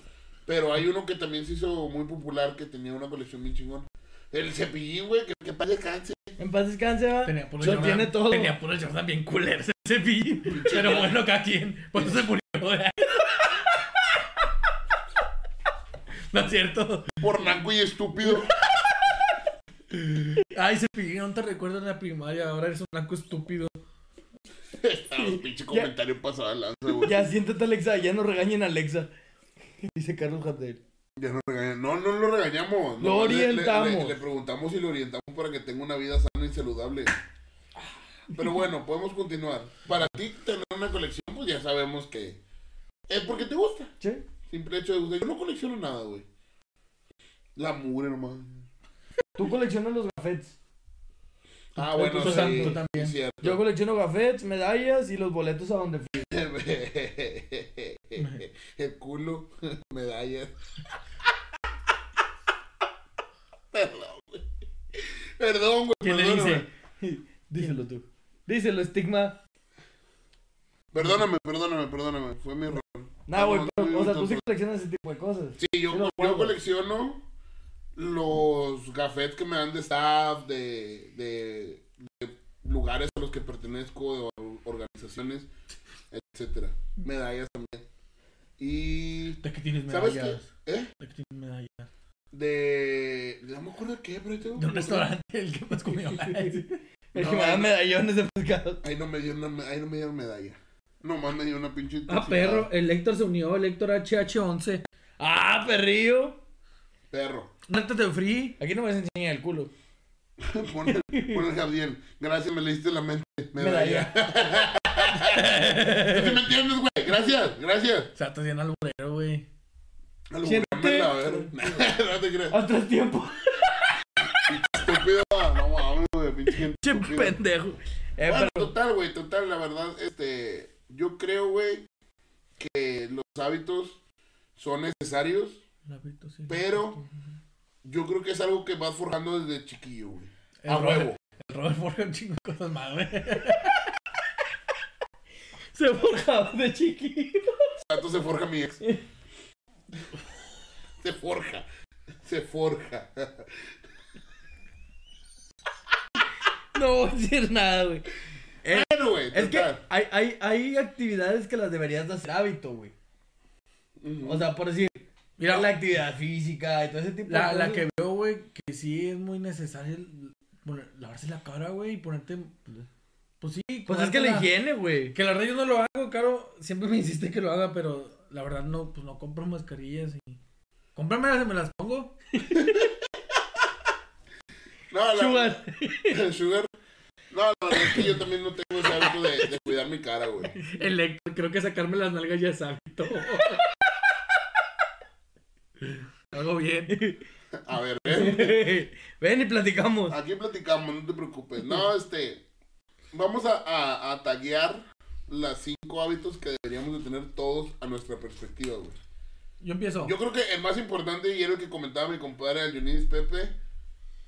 Pero hay uno que también se hizo muy popular, que tenía una colección bien chingón. El cepillín, güey, que, que paz descanse. En paz descanse, va. Tenía puros Lo Jordan. tiene todo. Tenía puros Jordan bien culeros ese. [laughs] Pero bueno, cada quien. Por eso se murió. [laughs] No es cierto. Por naco y estúpido. Ay, ese pillo no te recuerdo en la primaria. Ahora eres un blanco estúpido. Estaba un pinche comentario pasado de lanza, güey. Ya siéntate, Alexa. Ya no regañen a Alexa. [laughs] Dice Carlos Jadel. Ya no regañamos. No, no lo regañamos. Lo le- orientamos. Le, le preguntamos y lo orientamos para que tenga una vida sana y saludable. Pero bueno, podemos continuar. Para ti, tener una colección, pues ya sabemos que es porque te gusta. ¿Sí? Simple hecho de gustar. Yo no colecciono nada, güey. La mugre nomás. Tú coleccionas los gafetes. Ah, Tú- bueno, tú sí, tam- tú también. sí. Yo colecciono gafetes, medallas y los boletos a donde fui. [laughs] El culo, [laughs] medallas. [laughs] Perdón, güey. Perdón, güey. ¿Qué le dice? Díselo tú. Díselo, estigma. Perdóname, perdóname, perdóname. Fue mi error. Nah, güey, No, pero, no, o sea, tú sí coleccionas ese tipo de cosas. Sí, yo, yo colecciono los gafetes que me dan de staff, de, de, de lugares a los que pertenezco, de or- organizaciones, etcétera. Medallas también. Y. ¿De qué tienes ¿Sabes medallas? qué? ¿Eh? ¿De qué tienes medallas? De. No me acuerdo de qué, pero tengo. De un restaurante, el que más comió. [laughs] El No, que me da no. medallones de pescado. Ahí no me dieron, una, ahí no me dieron medalla. Nomás me dio una pinche. Ah, perro, el Héctor se unió, el Héctor HH11. Ah, perrillo. Perro. Neta te free. Aquí no me vas a enseñar el culo. [laughs] Pon el, pon el. Gracias, me leíste la mente. Medalla. [laughs] ¿Tú sí me entiendes, güey? Gracias, gracias. O sea, estás bien alburero, güey. Siéntate. A ver. [laughs] no te creas. Otro tiempo. Estúpido. No mames, güey. Pinche gente. Che estúpida. pendejo. Eh, Bueno, pero- total, güey, total, la verdad, este, yo creo, güey, que los hábitos son necesarios, pero yo creo que es algo que vas forjando desde chiquillo, güey. El A Robert- huevo. El Robert forja un chingo de cosas más, güey. Se forjaba de chiquito. Tanto se forja mi ex. Se forja, se forja. [laughs] No voy a decir nada, güey. Eh, Bueno, güey, es que hay, hay, hay actividades que las deberías de hacer hábito, güey. O sea, por decir, Mira, la actividad física y todo ese tipo la, de la cosas. que veo, güey, que sí es muy necesario el- poner- lavarse la cara, güey, y ponerte. Pues sí. Pues es que la higiene, güey. Que la verdad yo no lo hago, Caro. Siempre me [laughs] insiste que lo haga, pero la verdad no, pues no compro mascarillas y. Cómpramelas y me las pongo. No, la, Sugar. [laughs] Sugar. No, la verdad es que yo también no tengo ese hábito de, de cuidar mi cara, güey. [laughs] El Héctor, creo que sacarme las nalgas ya es hábito. Hago bien. [laughs] A ver, ven. [laughs] Ven y platicamos. Aquí platicamos, no te preocupes. No, este. Vamos a, a, a taguear las cinco hábitos que deberíamos de tener todos a nuestra perspectiva, güey. Yo empiezo. Yo creo que el más importante y era el que comentaba mi compadre el Dionis Pepe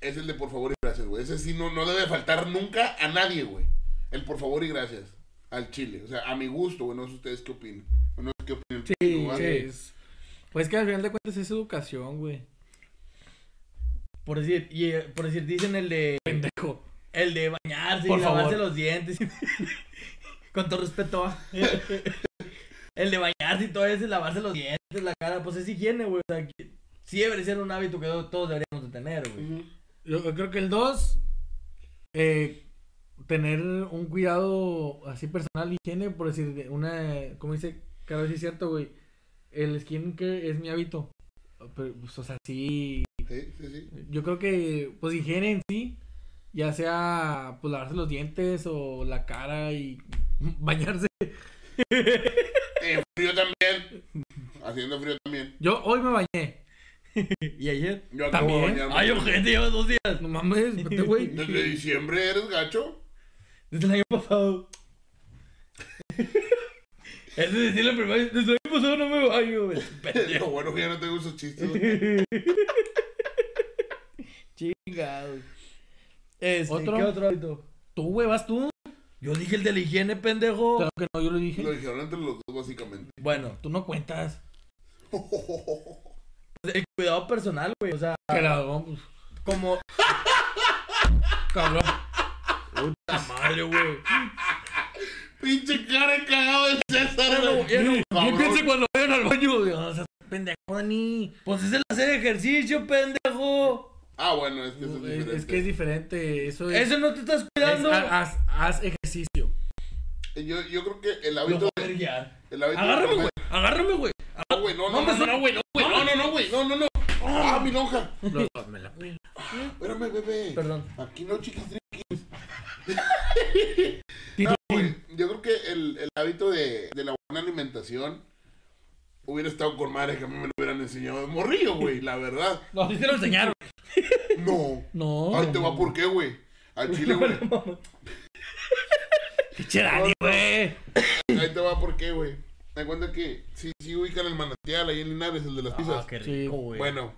es el de por favor y gracias, güey. Ese sí no, no debe faltar nunca a nadie, güey. El por favor y gracias al chile. O sea, a mi gusto, güey. No sé ustedes qué opinan. No sé qué opinan. Sí, ¿no, sí. es- Pues que al final de cuentas es educación, güey. Por decir, y, eh, por decir, dicen el de Pendejo. el de bañarse Por y lavarse favor. los dientes. [laughs] Con todo respeto. [laughs] el de bañarse y todo eso, lavarse los dientes, la cara, pues es higiene, güey. O sea, que sí debería ser un hábito que todos deberíamos de tener, güey. Yo, yo creo que el 2, eh, tener un cuidado así personal, higiene, por decir, de una, como dice, cada vez es cierto, güey, el skincare es mi hábito. Pero, pues, o sea, sí, Sí, sí, sí. yo creo que, pues, higiene en sí, ya sea, pues, lavarse los dientes o la cara y [laughs] bañarse. En frío también. Haciendo frío también. Yo hoy me bañé. [laughs] ¿Y ayer? Yo acabo ¿También? de bañarme. Ay, ojete, llevas dos días. No mames, vete, güey. Desde diciembre eres gacho. Desde el año pasado. Es de decirle primero, desde el año pasado no me baño, güey. Lo bueno que ya no tengo esos chistes. [laughs] Chingado. Este, ¿Otro? ¿Qué otro hábito? Tú, güey, vas tú. Yo dije el de la higiene, pendejo. Claro que no, yo lo dije. Lo dijeron entre los dos, básicamente. Bueno, Tú no cuentas. el cuidado personal, güey. O sea, Que la vamos. como. [laughs] Cabrón. Puta madre, güey. Pinche cara de cagado de César, no- güey. no- ¿Qué Cabrón. piensa cuando vayan al baño? O sea, pendejo, Dani. Pues es el hacer ejercicio, pendejo. Ah, bueno, es que eso es Es, diferente. es que es diferente. Eso es. Eso no te estás es- cuidando. haz, haz ejercicio. Yo, yo creo que el hábito a de, el hábito Agárrame, güey. Agárrame, güey. No, güey, no, no, no, no, güey, no, güey, no, no, no, güey, no, no, no. Ah, mi lonja. me la Espérame, bebé. Perdón. Aquí no, chiquistriquis. No, güey, yo creo que el, el hábito de, de la buena alimentación hubiera estado con madre que a mí me lo hubieran enseñado de morrillo, güey, la verdad. No, sí te lo enseñaron. No. No. Ahí te va por qué, güey. Al chile, güey. Pinche Dani, güey. Ahí te va por qué, güey. Me cuenta que sí, sí ubican el manantial ahí en Linares, el de las pizzas. Ah, qué rico, güey. Bueno,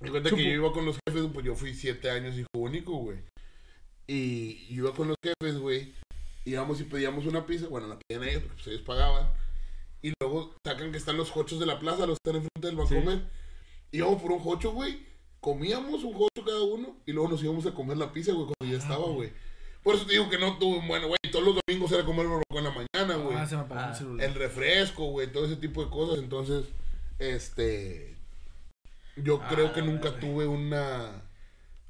me cuenta que yo iba con los jefes, pues yo fui siete años hijo único, güey. Y yo iba con los jefes, güey. Íbamos y pedíamos una pizza. Bueno, la pedían ellos porque pues, ellos pagaban. Y luego sacan que están los hochos de la plaza, los están enfrente del Bancomer. Íbamos por un hocho, güey. Comíamos un hocho cada uno. Y luego nos íbamos a comer la pizza, güey, cuando ya estaba, güey. Por eso te digo que no tuve, bueno, güey, todos los domingos era comer barbacoa en la mañana, güey Ah, se me apagó Ah, el celular. el refresco, güey, todo ese tipo de cosas. Entonces, este. Yo creo que nunca tuve una.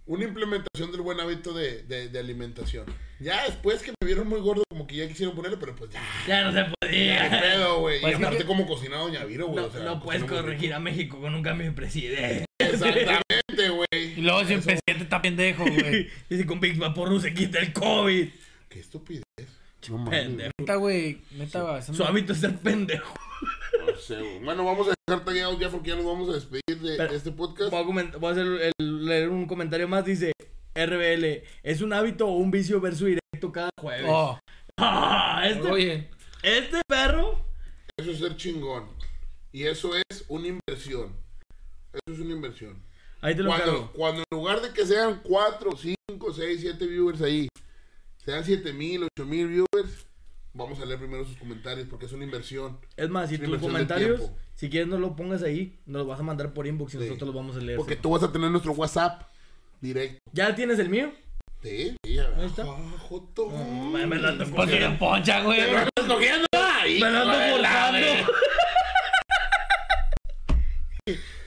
Una implementación del buen hábito de, de, de alimentación. Ya después que me vieron muy gordo, como que ya quisieron ponerle, pero pues ya. Ya no se Qué podía. pedo, güey. Pues y aparte, que- como cocinaba Doña Viro, güey. No, o sea, no puedes corregir a México con un cambio de presidente. Exactamente, güey. Y luego si el presidente está pendejo, güey. [laughs] Y si con Big Vaporru se quita el COVID. Qué estupidez. No. Pendejo. Neta, güey. Neta, eso Su hábito es ser pendejo. No sé. Bueno, vamos a dejar tagueados ya porque ya nos vamos a despedir de, Pero- de este podcast. Voy a, coment- voy a hacer el- leer un comentario más. Dice: RBL, ¿es un hábito o un vicio ver su directo cada jueves? Oh, [laughs] Ah, este, oye. este perro. Eso es ser chingón. Y eso es una inversión. Eso es una inversión. Ahí te lo Cuando, cuando en lugar de que sean 4, 5, 6, 7 viewers ahí, sean 7 mil, 8 mil viewers, vamos a leer primero sus comentarios porque es una inversión. Es más, si Una tus comentarios, si quieres no lo pongas ahí, nos los vas a mandar por inbox y Sí. nosotros los vamos a leer. Porque tú vas a tener nuestro WhatsApp directo. ¿Ya tienes el mío? Sí, sí, ya. Ahí está. Ah, Joto. Me, me la ando cogiendo. poncha, güey. ¿Te lo cogiendo? Me la ando forzando. de- [laughs]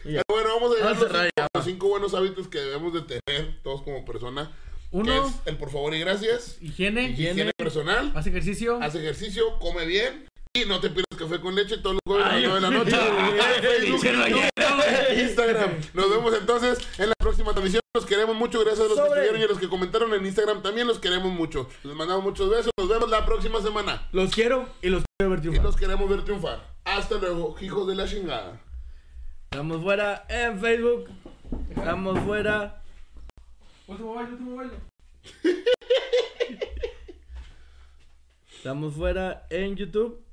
Pero bueno, vamos a llegar a Vamos a los cinco, los cinco buenos hábitos que debemos de tener todos como persona. Uno, Que es el por favor y gracias. higiene, Higiene. Higiene personal. haz ejercicio. Haz ejercicio, come bien. Y no te pidas café con leche todos los jueves a las Ay, 9 de la noche. [laughs] Facebook. Instagram. Nos vemos entonces en la próxima transmisión. Los queremos mucho. Gracias a los que estuvieron y a los que comentaron en Instagram también. Los queremos mucho. Les mandamos muchos besos. Nos vemos la próxima semana. Los quiero y los quiero ver Y triunfar. los queremos ver triunfar. Hasta luego, hijos de la chingada. Estamos fuera en Facebook. Estamos fuera. Último baile, último baile. Estamos fuera en YouTube.